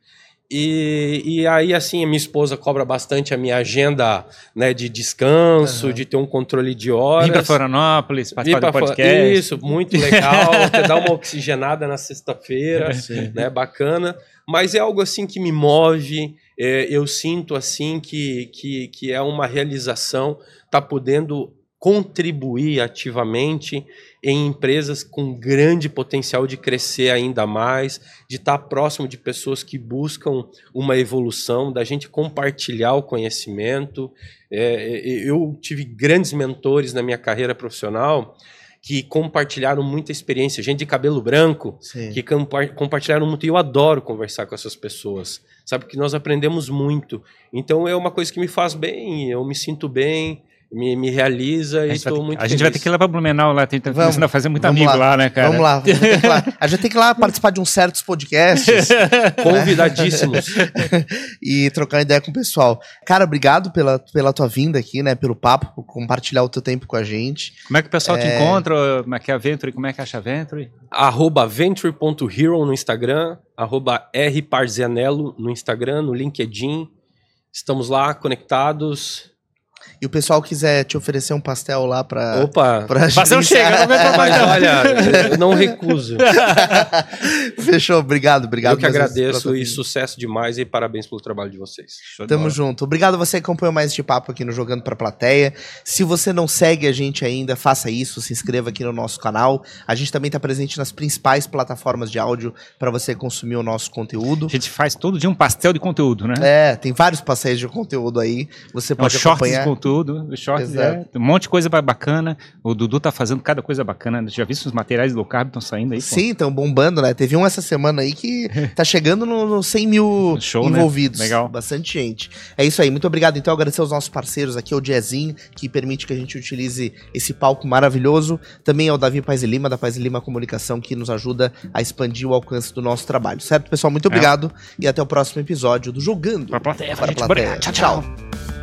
E, e aí, assim, a minha esposa cobra bastante a minha agenda né, de descanso, de ter um controle de horas. Vim para Florianópolis, participar do podcast. Isso, muito legal. Até dar uma oxigenada na sexta-feira, Sim. né? Bacana. Mas é algo assim que me move. é, eu sinto assim que, que, que é uma realização, tá podendo contribuir ativamente em empresas com grande potencial de crescer ainda mais, de estar próximo de pessoas que buscam uma evolução, da gente compartilhar o conhecimento. É, é, eu tive grandes mentores na minha carreira profissional que compartilharam muita experiência, gente de cabelo branco, Sim. que compa- compartilharam muito. E eu adoro conversar com essas pessoas, sabe? Que nós aprendemos muito. Então é uma coisa que me faz bem, eu me sinto bem, me, me realiza A e gente, vai, estou ter- muito a gente vai ter que ir lá pra Blumenau, lá tem tá Vamos, começando a fazer muito amigo lá. lá, né, cara? Vamos lá, vamos ter que ir lá. A gente tem que ir lá participar de uns certos podcasts Convidadíssimos. e trocar ideia com o pessoal. Cara, obrigado pela, pela tua vinda aqui, né? Pelo papo, por compartilhar o teu tempo com a gente. Como é que o pessoal te encontra? Como é que é a Venture? Como é que acha a Venture? arroba venture.hero no Instagram, arroba rparzianello no Instagram, no LinkedIn. Estamos lá conectados. E o pessoal quiser te oferecer um pastel lá pra. Opa! pra Pastel chega, não pra Mas olha, eu não recuso. Fechou, obrigado, obrigado. eu que agradeço e sucesso demais e parabéns pelo trabalho de vocês. Show Tamo junto. Obrigado a você que acompanhou mais este papo aqui no Jogando Pra Plateia. Se você não segue a gente ainda, faça isso, se inscreva aqui no nosso canal. A gente também tá presente nas principais plataformas de áudio para você consumir o nosso conteúdo. A gente faz todo dia um pastel de conteúdo, né? É, tem vários passeios de conteúdo aí. Você É um pode shorts acompanhar. de conteúdo, o shorts Exato. é um monte de coisa ba- bacana. O Dudu tá fazendo cada coisa bacana. Já visto os materiais low carb estão saindo aí? pô? Sim, estão bombando, né? Teve um essa semana aí que tá chegando nos no 100 mil Show, né? envolvidos. Legal. Bastante gente. É isso aí. Muito obrigado. Então, agradecer aos nossos parceiros aqui, ao Jazzinho, que permite que a gente utilize esse palco maravilhoso. Também ao Davi Paz e Lima, da Paz e Lima Comunicação, que nos ajuda a expandir o alcance do nosso trabalho. Certo, pessoal? Muito obrigado. E até o próximo episódio do Jogando Pra plateia, para a plateia. Tchau. tchau.